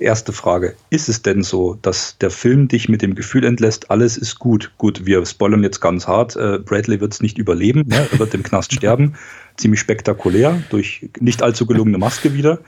[SPEAKER 6] Erste Frage. Ist es denn so, dass der Film dich mit dem Gefühl entlässt, alles ist gut? Gut, wir spoilern jetzt ganz hart. Äh, Bradley wird es nicht überleben. Ne? Er wird im Knast *laughs* sterben. Ziemlich spektakulär, durch nicht allzu gelungene Maske wieder.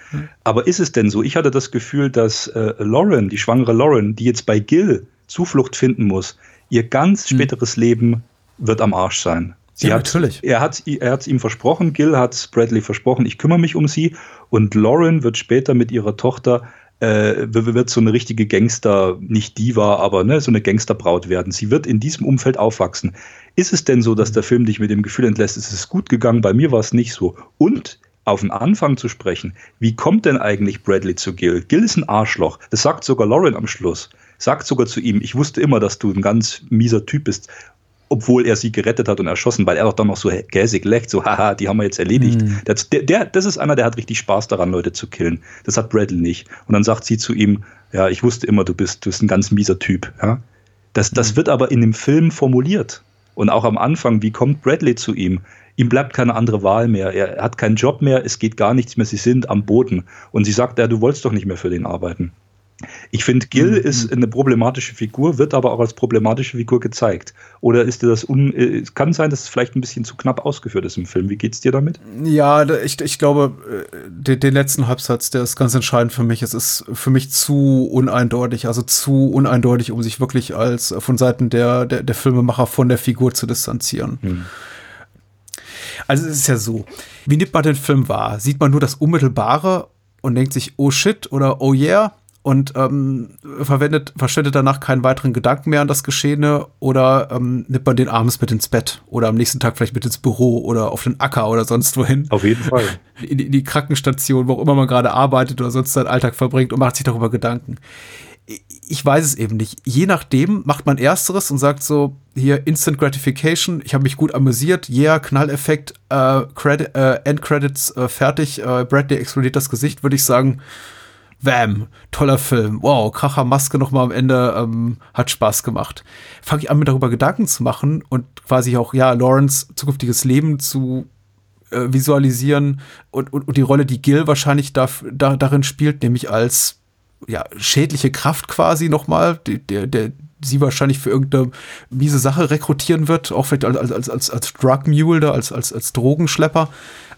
[SPEAKER 6] Aber ist es denn so? Ich hatte das Gefühl, dass äh, Lauren, die schwangere Lauren, die jetzt bei Gil Zuflucht finden muss, ihr ganz hm. späteres mhm. Leben wird am Arsch sein.
[SPEAKER 7] Sie ja, hat, natürlich.
[SPEAKER 6] Er hat es ihm versprochen, Gil hat Bradley versprochen, ich kümmere mich um sie. Und Lauren wird später mit ihrer Tochter äh, wird so eine richtige Gangster, nicht Diva, aber ne, so eine Gangsterbraut werden. Sie wird in diesem Umfeld aufwachsen. Ist es denn so, dass der Film dich mit dem Gefühl entlässt, es ist gut gegangen, bei mir war es nicht so? Und auf den Anfang zu sprechen, wie kommt denn eigentlich Bradley zu Gil? Gil ist ein Arschloch. Das sagt sogar Lauren am Schluss. Sagt sogar zu ihm, ich wusste immer, dass du ein ganz mieser Typ bist. obwohl er sie gerettet hat und erschossen, weil er doch dann noch so gäsig lächelt, so, *laughs* haha, die haben wir jetzt erledigt. Mhm. Der, der, das ist einer, der hat richtig Spaß daran, Leute zu killen. Das hat Bradley nicht. Und dann sagt sie zu ihm, ja, ich wusste immer, du bist, du bist ein ganz mieser Typ. Ja? Das, das mhm. wird aber in dem Film formuliert. Und auch am Anfang, wie kommt Bradley zu ihm? Ihm bleibt keine andere Wahl mehr. Er hat keinen Job mehr, es geht gar nichts mehr, sie sind am Boden. Und sie sagt, ja, du wolltest doch nicht mehr für den arbeiten. Ich finde, Gil mhm. ist eine problematische Figur, wird aber auch als problematische Figur gezeigt. Oder ist dir das un äh, kann sein, dass es vielleicht ein bisschen zu knapp ausgeführt ist im Film. Wie geht's dir damit?
[SPEAKER 7] Ja, ich, ich glaube, äh, den, den letzten Halbsatz, der ist ganz entscheidend für mich. Es ist für mich zu uneindeutig, also zu uneindeutig, um sich wirklich als von Seiten der, der, der Filmemacher von der Figur zu distanzieren. Mhm. Also es ist ja so, wie nimmt man den Film wahr? Sieht man nur das Unmittelbare und denkt sich, oh shit oder oh yeah? Und ähm, verwendet, verschwendet danach keinen weiteren Gedanken mehr an das Geschehene oder ähm, nimmt man den abends mit ins Bett oder am nächsten Tag vielleicht mit ins Büro oder auf den Acker oder sonst wohin.
[SPEAKER 6] Auf jeden Fall. *laughs*
[SPEAKER 7] In die, in die Krankenstation, wo auch immer man gerade arbeitet oder sonst seinen Alltag verbringt und macht sich darüber Gedanken. Ich weiß es eben nicht. Je nachdem macht man Ersteres und sagt so, hier Instant Gratification, ich habe mich gut amüsiert, yeah, Knalleffekt, äh, Credit, äh, Endcredits äh, fertig, äh, Bradley explodiert das Gesicht, würde ich sagen, Wham, toller Film. Wow, Kracher Maske nochmal am Ende ähm, hat Spaß gemacht. Fange ich an, mir darüber Gedanken zu machen und quasi auch, ja, Lawrence zukünftiges Leben zu äh, visualisieren und, und, und, die Rolle, die Gil wahrscheinlich da, da, darin spielt, nämlich als ja, schädliche Kraft quasi nochmal, der, der, sie wahrscheinlich für irgendeine miese Sache rekrutieren wird, auch vielleicht als, als, als, als Drug Mule da, als, als, als Drogenschlepper.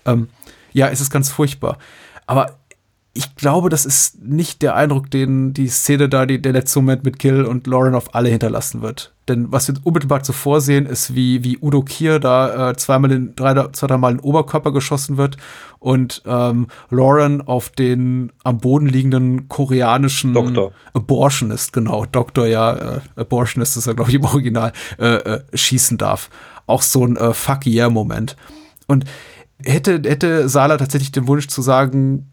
[SPEAKER 7] Ähm, ja, es ist ganz furchtbar. Aber ich glaube, das ist nicht der Eindruck, den die Szene da, die, der letzte Moment mit Gil und Lauren auf alle hinterlassen wird. Denn was wir unmittelbar zuvor sehen, ist, wie, wie Udo Kier da äh, zweimal in, drei, zwei, dreimal in den Oberkörper geschossen wird und ähm, Lauren auf den am Boden liegenden koreanischen
[SPEAKER 6] Doktor.
[SPEAKER 7] Abortionist, genau, Doktor, ja, äh, Abortionist ist ja, glaube ich, im Original, äh, äh, schießen darf. Auch so ein äh, Fuck yeah-Moment. Und hätte, hätte Sala tatsächlich den Wunsch zu sagen,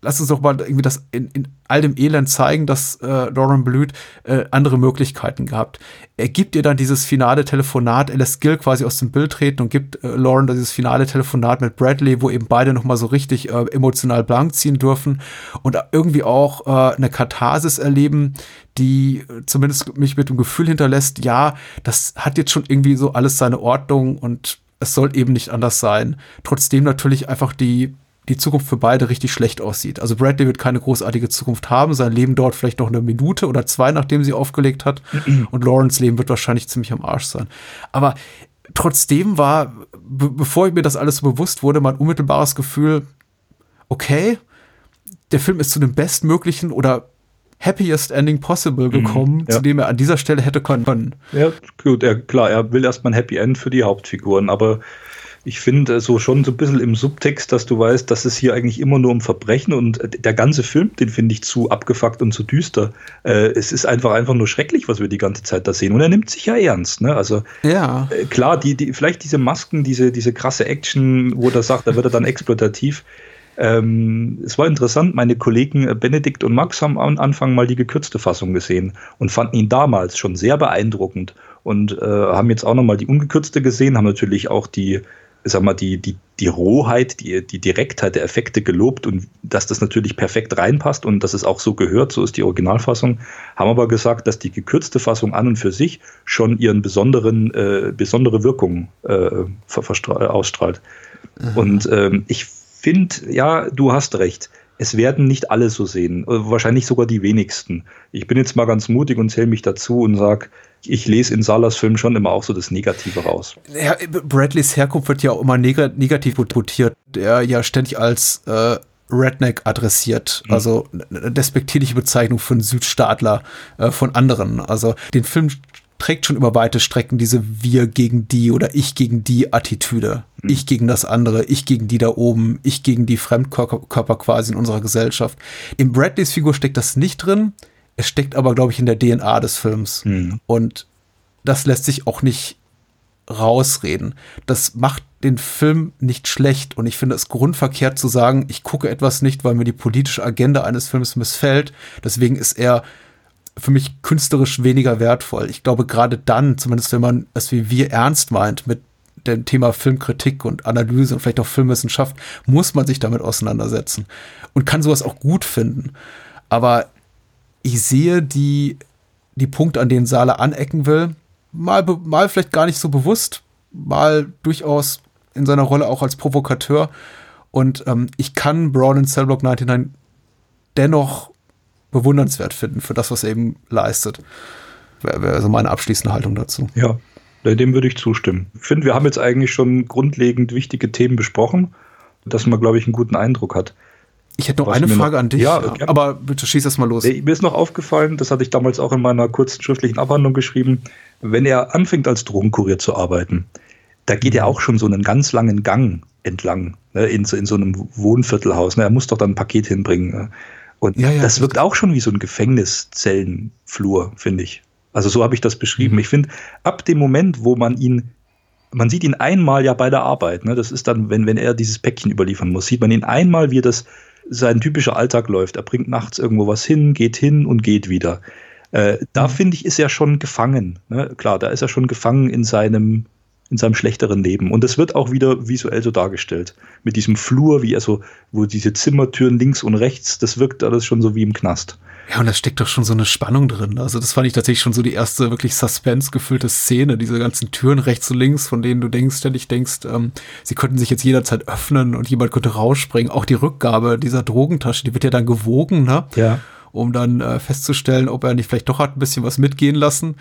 [SPEAKER 7] lass uns doch mal irgendwie das in, in all dem Elend zeigen, dass äh, Lauren Blüt äh, andere Möglichkeiten gehabt. Er gibt ihr dann dieses finale Telefonat, er lässt Gil quasi aus dem Bild treten und gibt äh, Lauren dieses finale Telefonat mit Bradley, wo eben beide noch mal so richtig äh, emotional blank ziehen dürfen und irgendwie auch äh, eine Katharsis erleben, die zumindest mich mit dem Gefühl hinterlässt, ja, das hat jetzt schon irgendwie so alles seine Ordnung und es soll eben nicht anders sein. Trotzdem natürlich einfach die die Zukunft für beide richtig schlecht aussieht. Also Bradley wird keine großartige Zukunft haben, sein Leben dauert vielleicht noch eine Minute oder zwei, nachdem sie aufgelegt hat. *clears throat* Und Lawrence Leben wird wahrscheinlich ziemlich am Arsch sein. Aber trotzdem war, be bevor mir das alles so bewusst wurde, mein unmittelbares Gefühl, okay, der Film ist zu dem bestmöglichen oder happiest ending possible mhm, gekommen, mhm, ja. zu dem er an dieser Stelle hätte können.
[SPEAKER 6] Ja, gut, er, klar, er will erstmal ein Happy End für die Hauptfiguren, aber ich finde so schon so ein bisschen im Subtext, dass du weißt, dass es hier eigentlich immer nur um Verbrechen und äh, der ganze Film, den finde ich zu abgefuckt und zu düster. Äh, es ist einfach einfach nur schrecklich, was wir die ganze Zeit da sehen. Und er nimmt sich ja ernst. Ne? Also
[SPEAKER 7] ja.
[SPEAKER 6] Äh, klar, die, die, vielleicht diese Masken, diese, diese krasse Action, wo er sagt, da wird er dann exploitativ. Ähm, es war interessant, meine Kollegen äh, Benedikt und Max haben am Anfang mal die gekürzte Fassung gesehen und fanden ihn damals schon sehr beeindruckend und äh, haben jetzt auch nochmal die ungekürzte gesehen, haben natürlich auch die sag mal, die, die, die Rohheit, die, die Direktheit der Effekte gelobt und dass das natürlich perfekt reinpasst und dass es auch so gehört, so ist die Originalfassung, haben aber gesagt, dass die gekürzte Fassung an und für sich schon ihren besonderen, äh, besondere Wirkung äh, ausstrahlt. Mhm. Und ähm, ich finde, ja, du hast recht. Es werden nicht alle so sehen, wahrscheinlich sogar die wenigsten. Ich bin jetzt mal ganz mutig und zähle mich dazu und sage, ich lese in Salas Film schon immer auch so das Negative raus.
[SPEAKER 7] Ja, Bradleys Herkunft wird ja auch immer neg negativ quotiert, der ja ständig als äh, Redneck adressiert, mhm. also eine despektierliche Bezeichnung für einen Südstaatler äh, von anderen. Also den Film trägt schon über weite Strecken diese Wir gegen die oder Ich gegen die Attitüde. Mhm. Ich gegen das andere, ich gegen die da oben, ich gegen die Fremdkörper quasi in unserer Gesellschaft. In Bradleys Figur steckt das nicht drin. Es steckt aber, glaube ich, in der DNA des Films. Mhm. Und das lässt sich auch nicht rausreden. Das macht den Film nicht schlecht und ich finde es grundverkehrt zu sagen, ich gucke etwas nicht, weil mir die politische Agenda eines Films missfällt. Deswegen ist er für mich künstlerisch weniger wertvoll. Ich glaube, gerade dann, zumindest wenn man es wie wir ernst meint mit dem Thema Filmkritik und Analyse und vielleicht auch Filmwissenschaft, muss man sich damit auseinandersetzen und kann sowas auch gut finden. Aber ich sehe die, die Punkte, an denen Sala anecken will, mal, mal vielleicht gar nicht so bewusst, mal durchaus in seiner Rolle auch als Provokateur. Und ähm, ich kann Braun in Cellblock 99 dennoch bewundernswert finden für das, was er eben leistet. Wäre wär also meine abschließende Haltung dazu.
[SPEAKER 6] Ja, dem würde ich zustimmen. Ich finde, wir haben jetzt eigentlich schon grundlegend wichtige Themen besprochen, dass man, glaube ich, einen guten Eindruck hat.
[SPEAKER 7] Ich hätte noch eine Frage noch, an dich, ja, ja, aber bitte schieß das mal los.
[SPEAKER 6] Mir ist noch aufgefallen, das hatte ich damals auch in meiner kurzen schriftlichen Abhandlung geschrieben, wenn er anfängt als Drogenkurier zu arbeiten, da geht er auch schon so einen ganz langen Gang entlang, ne, in, in, so einem Wohnviertelhaus. Ne, er muss doch dann ein Paket hinbringen. Ne. Und ja, ja, das wirkt auch schon wie so ein Gefängniszellenflur, finde ich. Also so habe ich das beschrieben. Mhm. Ich finde, ab dem Moment, wo man ihn, man sieht ihn einmal ja bei der Arbeit, ne, das ist dann, wenn, wenn er dieses Päckchen überliefern muss, sieht man ihn einmal, wie das sein typischer Alltag läuft. Er bringt nachts irgendwo was hin, geht hin und geht wieder. Äh, da mhm. finde ich, ist er schon gefangen. Ne? Klar, da ist er schon gefangen in seinem, in seinem schlechteren Leben. Und das wird auch wieder visuell so dargestellt. Mit diesem Flur, wie er so, wo diese Zimmertüren links und rechts, das wirkt alles schon so wie im Knast.
[SPEAKER 7] Ja, und da steckt doch schon so eine Spannung drin. Also das fand ich tatsächlich schon so die erste wirklich Suspense-gefüllte Szene, diese ganzen Türen rechts und links, von denen du denkst, ständig denkst, ähm, sie könnten sich jetzt jederzeit öffnen und jemand könnte rausspringen. Auch die Rückgabe dieser Drogentasche, die wird ja dann gewogen, ne?
[SPEAKER 6] Ja.
[SPEAKER 7] Um dann äh, festzustellen, ob er nicht vielleicht doch hat ein bisschen was mitgehen lassen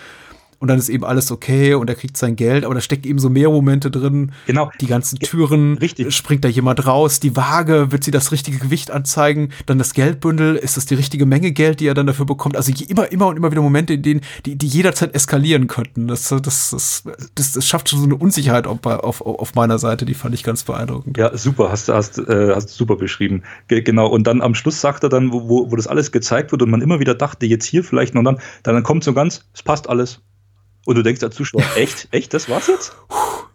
[SPEAKER 7] und dann ist eben alles okay und er kriegt sein Geld, aber da steckt eben so mehr Momente drin.
[SPEAKER 6] Genau.
[SPEAKER 7] Die ganzen Türen,
[SPEAKER 6] Richtig.
[SPEAKER 7] springt da jemand raus, die Waage, wird sie das richtige Gewicht anzeigen, dann das Geldbündel, ist das die richtige Menge Geld, die er dann dafür bekommt? Also immer, immer und immer wieder Momente, in denen, die, die jederzeit eskalieren könnten. Das, das, das, das, das schafft schon so eine Unsicherheit auf, auf, auf meiner Seite, die fand ich ganz beeindruckend.
[SPEAKER 6] Ja, super, hast, hast, äh, hast super beschrieben. Ge genau, und dann am Schluss sagt er dann, wo, wo das alles gezeigt wird und man immer wieder dachte, jetzt hier vielleicht noch dann, dann kommt so ganz, es passt alles und du denkst als Zuschauer, *laughs* echt, echt, das war's jetzt?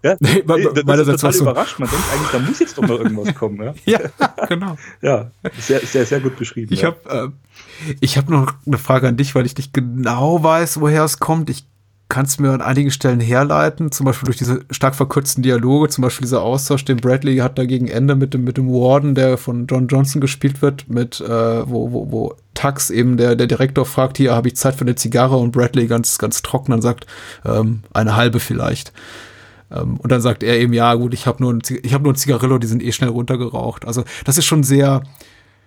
[SPEAKER 6] Ja, nee, man, das man ist total so überrascht. Man denkt eigentlich, da muss jetzt doch mal irgendwas kommen. Ja, *laughs*
[SPEAKER 7] ja genau. *laughs*
[SPEAKER 6] ja, sehr, sehr, sehr gut beschrieben.
[SPEAKER 7] Ich ja. habe äh, ich hab noch eine Frage an dich, weil ich nicht genau weiß, woher es kommt. Ich kann es mir an einigen Stellen herleiten, zum Beispiel durch diese stark verkürzten Dialoge, zum Beispiel dieser Austausch, den Bradley hat da gegen Ende mit dem, mit dem Warden, der von John Johnson gespielt wird, mit, äh, wo, wo, wo Tux eben der, der Direktor fragt, hier habe ich Zeit für eine Zigarre und Bradley ganz, ganz trocken dann sagt, ähm, eine halbe vielleicht. Ähm, und dann sagt er eben, ja gut, ich habe nur, ein, hab nur ein Zigarillo, die sind eh schnell runtergeraucht. Also das ist schon sehr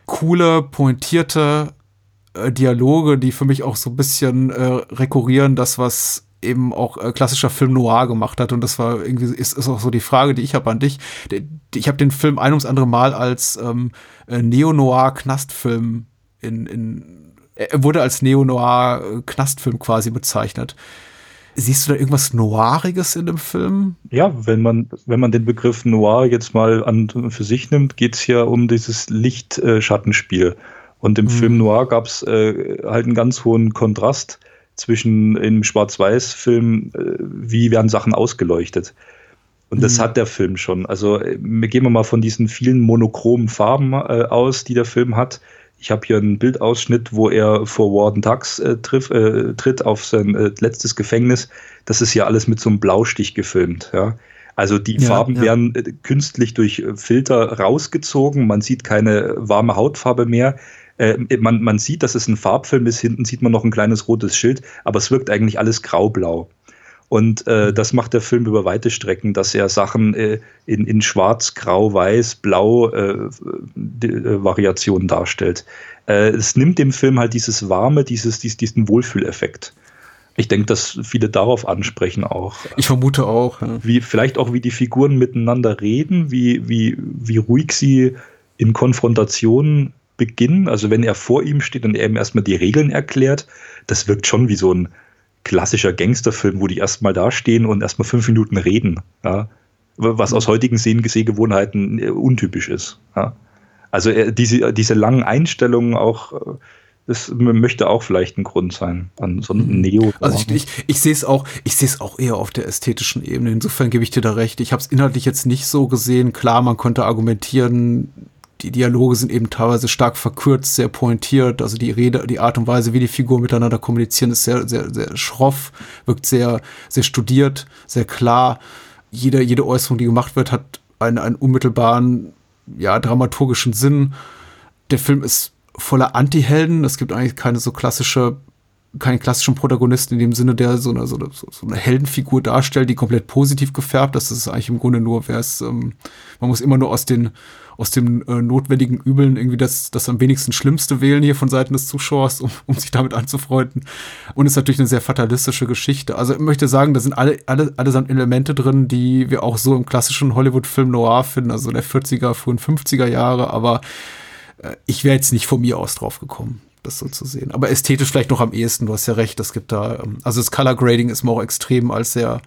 [SPEAKER 7] coole, pointierte äh, Dialoge, die für mich auch so ein bisschen äh, rekurrieren, das, was eben auch äh, klassischer Film Noir gemacht hat. Und das war irgendwie, ist, ist auch so die Frage, die ich habe an dich. Ich habe den Film ein ums andere Mal als ähm, äh, Neo-Noir-Knastfilm in, in, er wurde als Neo-Noir-Knastfilm quasi bezeichnet. Siehst du da irgendwas Noiriges in dem Film?
[SPEAKER 6] Ja, wenn man, wenn man den Begriff Noir jetzt mal an für sich nimmt, geht es ja um dieses Licht-Schattenspiel. Und im mhm. Film Noir gab es äh, halt einen ganz hohen Kontrast zwischen im Schwarz-Weiß-Film, äh, wie werden Sachen ausgeleuchtet. Und das mhm. hat der Film schon. Also äh, gehen wir mal von diesen vielen monochromen Farben äh, aus, die der Film hat. Ich habe hier einen Bildausschnitt, wo er vor Warden Tux äh, triff, äh, tritt auf sein äh, letztes Gefängnis. Das ist ja alles mit so einem Blaustich gefilmt. Ja? Also die ja, Farben ja. werden künstlich durch Filter rausgezogen. Man sieht keine warme Hautfarbe mehr. Äh, man, man sieht, dass es ein Farbfilm ist, hinten sieht man noch ein kleines rotes Schild, aber es wirkt eigentlich alles graublau. Und äh, mhm. das macht der Film über weite Strecken, dass er Sachen äh, in, in Schwarz, Grau, Weiß, Blau äh, äh, Variationen darstellt. Äh, es nimmt dem Film halt dieses Warme, dieses, dies, diesen Wohlfühleffekt. Ich denke, dass viele darauf ansprechen auch.
[SPEAKER 7] Ich vermute auch.
[SPEAKER 6] Ja. Wie, vielleicht auch, wie die Figuren miteinander reden, wie, wie, wie ruhig sie in Konfrontationen Beginn, also wenn er vor ihm steht und er ihm erstmal die Regeln erklärt, das wirkt schon wie so ein klassischer Gangsterfilm, wo die erstmal da stehen und erstmal fünf Minuten reden, ja? was aus heutigen Sehgewohnheiten äh, untypisch ist. Ja? Also er, diese, diese langen Einstellungen auch, äh, das möchte auch vielleicht ein Grund sein an so einem mhm. Neo.
[SPEAKER 7] Also ich, ich, ich sehe es auch, ich sehe es auch eher auf der ästhetischen Ebene. Insofern gebe ich dir da recht. Ich habe es inhaltlich jetzt nicht so gesehen. Klar, man könnte argumentieren, die Dialoge sind eben teilweise stark verkürzt, sehr pointiert. Also die Rede, die Art und Weise, wie die Figuren miteinander kommunizieren, ist sehr, sehr, sehr schroff, wirkt sehr, sehr studiert, sehr klar. Jede, jede Äußerung, die gemacht wird, hat einen, einen unmittelbaren, ja, dramaturgischen Sinn. Der Film ist voller Anti-Helden. Es gibt eigentlich keine so klassische keinen klassischen Protagonisten in dem Sinne, der so eine, so eine, so eine Heldenfigur darstellt, die komplett positiv gefärbt ist. Das ist eigentlich im Grunde nur, wer es, ähm, man muss immer nur aus den, aus den äh, notwendigen Übeln irgendwie das, das am wenigsten Schlimmste wählen hier von Seiten des Zuschauers, um, um sich damit anzufreunden. Und ist natürlich eine sehr fatalistische Geschichte. Also ich möchte sagen, da sind alle, alle, allesamt Elemente drin, die wir auch so im klassischen Hollywood-Film Noir finden, also der 40er, frühen 50er Jahre, aber äh, ich wäre jetzt nicht von mir aus drauf gekommen das so zu sehen. Aber ästhetisch vielleicht noch am ehesten, du hast ja recht, es gibt da, ähm, also das Color Grading ist mir auch extrem als sehr,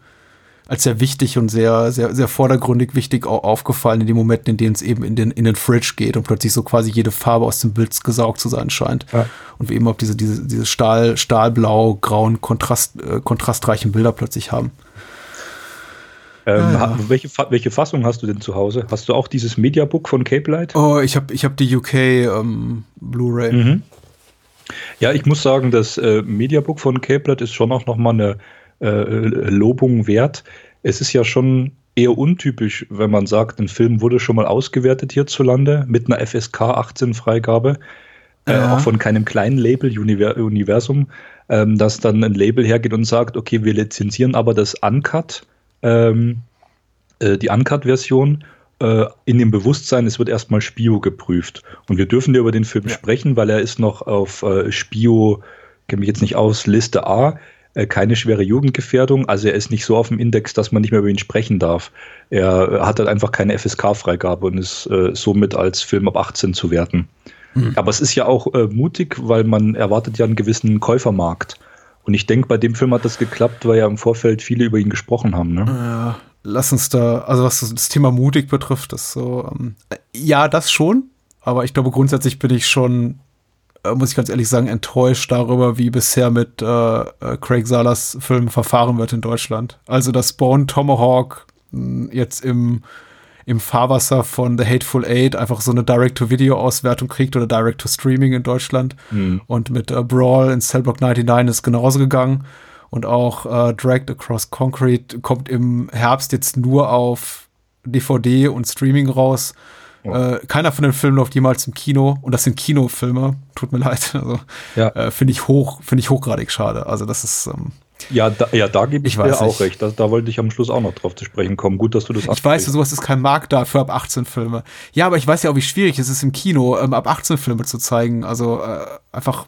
[SPEAKER 7] als sehr wichtig und sehr, sehr, sehr vordergründig wichtig aufgefallen in den Momenten, in denen es eben in den, in den Fridge geht und plötzlich so quasi jede Farbe aus dem Bild gesaugt zu sein scheint. Ja. Und wir eben auch diese, diese, diese Stahl, Stahlblau, grauen, Kontrast, äh, kontrastreichen Bilder plötzlich haben.
[SPEAKER 6] Ähm, ah, ja. welche, welche Fassung hast du denn zu Hause? Hast du auch dieses Mediabook von Cape Light?
[SPEAKER 7] Oh, ich habe ich hab die UK ähm, Blu-ray. Mhm.
[SPEAKER 6] Ja, ich muss sagen, das äh, Mediabook von Capeblatt ist schon auch nochmal eine äh, Lobung wert. Es ist ja schon eher untypisch, wenn man sagt, ein Film wurde schon mal ausgewertet hierzulande mit einer FSK 18 Freigabe, äh, ja. äh, auch von keinem kleinen Label Universum, ähm, dass dann ein Label hergeht und sagt, okay, wir lizenzieren aber das Uncut, ähm, äh, die Uncut-Version äh, in dem Bewusstsein, es wird erstmal Spio geprüft. Und wir dürfen ja über den Film ja. sprechen, weil er ist noch auf äh, Spio, kenne mich jetzt nicht aus, Liste A, keine schwere Jugendgefährdung. Also er ist nicht so auf dem Index, dass man nicht mehr über ihn sprechen darf. Er hat halt einfach keine FSK-Freigabe und ist äh, somit als Film ab 18 zu werten. Mhm. Aber es ist ja auch äh, mutig, weil man erwartet ja einen gewissen Käufermarkt. Und ich denke, bei dem Film hat das geklappt, weil ja im Vorfeld viele über ihn gesprochen haben. Ne?
[SPEAKER 7] Ja, lass uns da, also was das Thema mutig betrifft, ist so, ähm, ja, das schon, aber ich glaube grundsätzlich bin ich schon, äh, muss ich ganz ehrlich sagen, enttäuscht darüber, wie bisher mit äh, äh Craig Salas Filmen verfahren wird in Deutschland. Also dass Bone Tomahawk mh, hm, jetzt im im Fahrwasser von The Hateful Eight einfach so eine Direct-to-Video-Auswertung kriegt oder Direct-to-Streaming in Deutschland. Mhm. Und mit äh, Brawl in Cellblock 99 ist genauso gegangen. Und auch äh, Dragged Across Concrete kommt im Herbst jetzt nur auf DVD und Streaming raus. Äh, keiner von den Filmen läuft jemals im Kino und das sind Kinofilme. Tut mir *laughs* leid. Also ja. äh, finde ich hoch, finde ich hochgradig schade. Also das ist ähm,
[SPEAKER 6] ja, da, ja, da gebe ich, ich dir auch recht. Da, da, wollte ich am Schluss auch noch drauf zu sprechen kommen. Gut, dass du das
[SPEAKER 7] Ich weiß, sowas ist kein Markt da für ab 18 Filme. Ja, aber ich weiß ja auch, wie schwierig es ist im Kino, ähm, ab 18 Filme zu zeigen. Also äh, einfach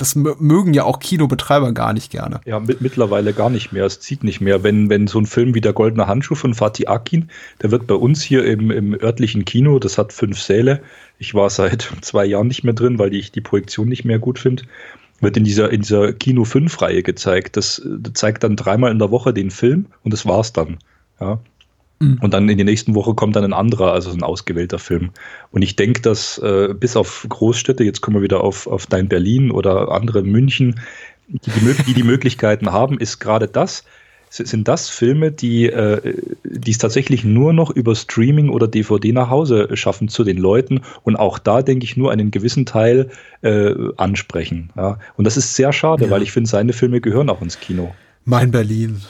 [SPEAKER 7] das mögen ja auch Kinobetreiber gar nicht gerne.
[SPEAKER 6] Ja, mit, mittlerweile gar nicht mehr. Es zieht nicht mehr. Wenn, wenn so ein Film wie der Goldene Handschuh von Fatih Akin, der wird bei uns hier im, im örtlichen Kino, das hat fünf Säle. Ich war seit *laughs* zwei Jahren nicht mehr drin, weil ich die Projektion nicht mehr gut finde. Wird in dieser, in dieser Kino 5-Reihe gezeigt. Das, das zeigt dann dreimal in der Woche den Film und das war's dann. Ja. Mhm. Und dann in der nächsten Woche kommt dann ein anderer, also ein ausgewählter Film. Und ich denke, dass äh, bis auf Großstädte, jetzt kommen wir wieder auf, auf Dein Berlin oder andere München, die die, die, die Möglichkeiten haben, ist gerade das, sind das Filme, die, äh, die es tatsächlich nur noch über Streaming oder DVD nach Hause schaffen zu den Leuten und auch da, denke ich, nur einen gewissen Teil äh, ansprechen. Ja? Und das ist sehr schade, ja. weil ich finde, seine Filme gehören auch ins Kino.
[SPEAKER 7] Mein Berlin.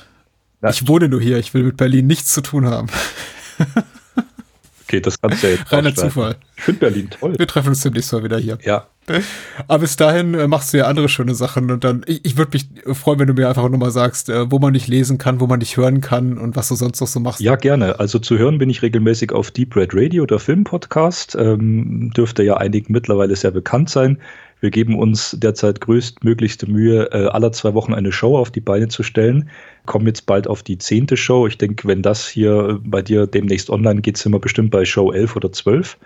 [SPEAKER 7] Ja. Ich wohne nur hier, ich will mit Berlin nichts zu tun haben.
[SPEAKER 6] okay, das kannst du ja jetzt
[SPEAKER 7] Reiner Zufall.
[SPEAKER 6] Ich finde Berlin toll.
[SPEAKER 7] Wir treffen uns demnächst mal wieder hier.
[SPEAKER 6] Ja.
[SPEAKER 7] Aber bis dahin äh, machst du ja andere schöne Sachen und dann, ich, ich würde mich freuen, wenn du mir einfach nochmal sagst, äh, wo man dich lesen kann, wo man dich hören kann und was du sonst noch so machst.
[SPEAKER 6] Ja, gerne. Also zu hören bin ich regelmäßig auf Deep Red Radio, der Filmpodcast. Ähm, dürfte ja einigen mittlerweile sehr bekannt sein. Wir geben uns derzeit größtmöglichste Mühe, äh, aller zwei Wochen eine Show auf die Beine zu stellen. Kommen jetzt bald auf die zehnte Show. Ich denke, wenn das hier bei dir demnächst online geht, sind wir bestimmt bei Show 11 oder 12.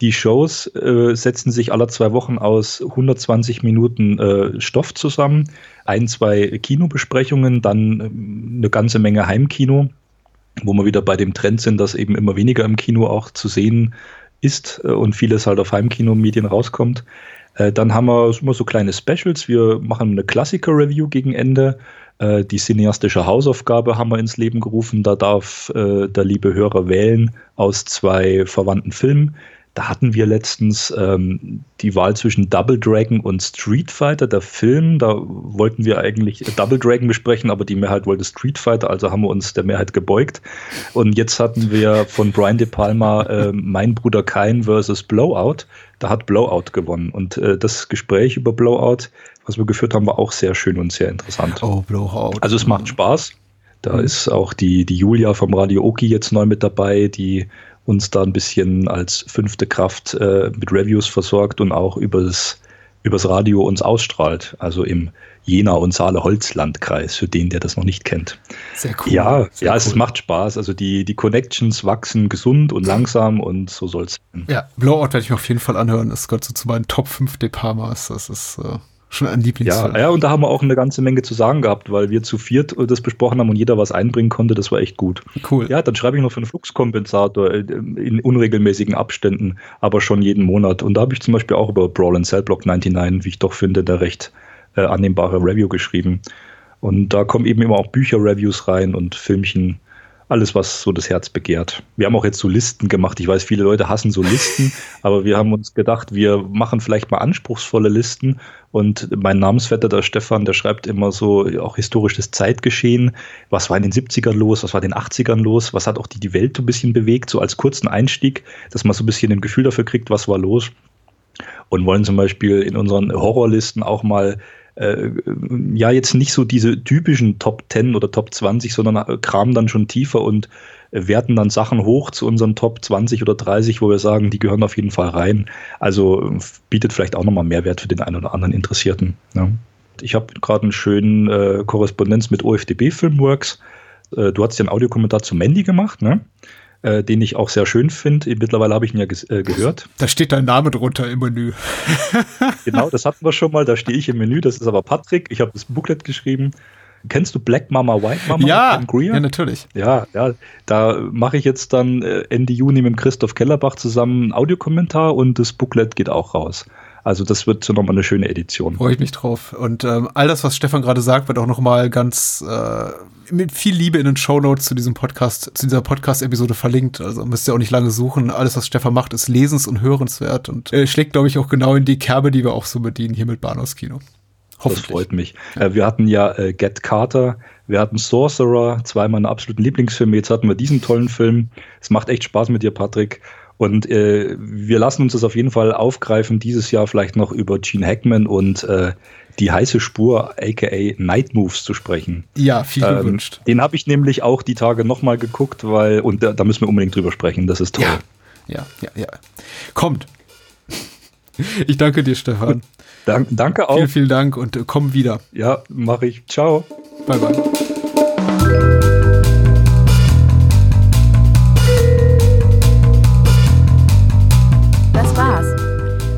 [SPEAKER 6] Die Shows äh, setzen sich aller zwei Wochen aus 120 Minuten äh, Stoff zusammen, ein, zwei Kinobesprechungen, dann äh, eine ganze Menge Heimkino, wo wir wieder bei dem Trend sind, dass eben immer weniger im Kino auch zu sehen ist äh, und vieles halt auf Heimkino-Medien rauskommt. Äh, dann haben wir immer so kleine Specials. Wir machen eine Klassiker-Review gegen Ende. Äh, die cineastische Hausaufgabe haben wir ins Leben gerufen. Da darf äh, der liebe Hörer wählen aus zwei verwandten Filmen, Da hatten wir letztens ähm, die Wahl zwischen Double Dragon und Street Fighter, der Film. Da wollten wir eigentlich Double Dragon besprechen, aber die Mehrheit wollte Street Fighter, also haben wir uns der Mehrheit gebeugt. Und jetzt hatten wir von Brian De Palma äh, Mein Bruder Kain versus Blowout. Da hat Blowout gewonnen. Und äh, das Gespräch über Blowout, was wir geführt haben, war auch sehr schön und sehr interessant.
[SPEAKER 7] Oh, Blowout.
[SPEAKER 6] Also es macht Spaß. Da ist auch die, die Julia vom Radio Oki jetzt neu mit dabei, die uns da ein bisschen als fünfte Kraft äh, mit Reviews versorgt und auch übers, übers Radio uns ausstrahlt. Also im Jena und Saale-Holzlandkreis, für den, der das noch nicht kennt.
[SPEAKER 7] Sehr cool.
[SPEAKER 6] Ja,
[SPEAKER 7] Sehr
[SPEAKER 6] ja,
[SPEAKER 7] cool.
[SPEAKER 6] es macht Spaß. Also die, die Connections wachsen gesund und langsam und so soll es sein.
[SPEAKER 7] Ja, Blowout werde ich mir auf jeden Fall anhören. Das gehört so zu meinen Top 5 De Palmas. Das ist äh, schon ein Lieblingsfilm.
[SPEAKER 6] Ja, ja, und da haben wir auch eine ganze Menge zu sagen gehabt, weil wir zu viert das besprochen haben und jeder was einbringen konnte. Das war echt gut.
[SPEAKER 7] Cool.
[SPEAKER 6] Ja, dann schreibe ich noch für einen Fluxkompensator äh, in unregelmäßigen Abständen, aber schon jeden Monat. Und da habe ich zum Beispiel auch über Brawl and Cell Block 99, wie ich doch finde, da recht äh, annehmbare Review geschrieben. Und da kommen eben immer auch Bücher-Reviews rein und Filmchen, alles, was so das Herz begehrt. Wir haben auch jetzt so Listen gemacht. Ich weiß, viele Leute hassen so Listen, *laughs* aber wir haben uns gedacht, wir machen vielleicht mal anspruchsvolle Listen. Und mein Namensvetter, der Stefan, der schreibt immer so auch historisches Zeitgeschehen. Was war in den 70ern los? Was war in den 80ern los? Was hat auch die, die Welt so ein bisschen bewegt? So als kurzen Einstieg, dass man so ein bisschen ein Gefühl dafür kriegt, was war los. Und wollen zum Beispiel in unseren Horrorlisten auch mal äh, ja jetzt nicht so diese typischen Top 10 oder Top 20, sondern kramen dann schon tiefer und werten dann Sachen hoch zu unseren Top 20 oder 30, wo wir sagen, die gehören auf jeden Fall rein. Also bietet vielleicht auch nochmal Mehrwert für den einen oder anderen Interessierten. Ne? Ich habe gerade einen schönen äh, Korrespondenz mit OFDB Filmworks. Äh, du hast ja einen Audiokommentar zu Mandy gemacht, ne? Äh, den ich auch sehr schön finde. Mittlerweile habe ich ihn ja äh, gehört.
[SPEAKER 7] Da steht dein Name drunter im Menü. *laughs*
[SPEAKER 6] genau, das hatten wir schon mal. Da stehe ich im Menü. Das ist aber Patrick. Ich habe das Booklet geschrieben. Kennst du Black Mama, White Mama?
[SPEAKER 7] Ja, ja natürlich.
[SPEAKER 6] Ja, ja. Da mache ich jetzt dann äh, Ende Juni mit Christoph Kellerbach zusammen einen Audiokommentar und das Booklet geht auch raus. Also das wird so nochmal eine schöne Edition.
[SPEAKER 7] Freue ich mich drauf. Und ähm, all das, was Stefan gerade sagt, wird auch nochmal ganz äh, mit viel Liebe in den Show Notes zu diesem Podcast, zu dieser Podcast-Episode verlinkt. Also müsst ihr auch nicht lange suchen. Alles, was Stefan macht, ist lesens- und hörenswert und äh, schlägt, glaube ich, auch genau in die Kerbe, die wir auch so bedienen hier mit Bahnhofskino.
[SPEAKER 6] Das freut mich. Äh, wir hatten ja äh, Get Carter, wir hatten Sorcerer, zwei meiner absoluten Lieblingsfilme. Jetzt hatten wir diesen tollen Film. Es macht echt Spaß mit dir, Patrick. Und äh, wir lassen uns das auf jeden Fall aufgreifen, dieses Jahr vielleicht noch über Gene Hackman und äh, die heiße Spur, aka Night Moves, zu sprechen.
[SPEAKER 7] Ja, viel gewünscht.
[SPEAKER 6] Ähm, den habe ich nämlich auch die Tage nochmal geguckt, weil, und da, da, müssen wir unbedingt drüber sprechen, das ist toll.
[SPEAKER 7] Ja, ja, ja. ja. Kommt. *laughs* Ich danke dir, Stefan.
[SPEAKER 6] Dank, danke auch.
[SPEAKER 7] Vielen, vielen Dank und äh, komm wieder.
[SPEAKER 6] Ja, mache ich. Ciao.
[SPEAKER 7] Bye, bye.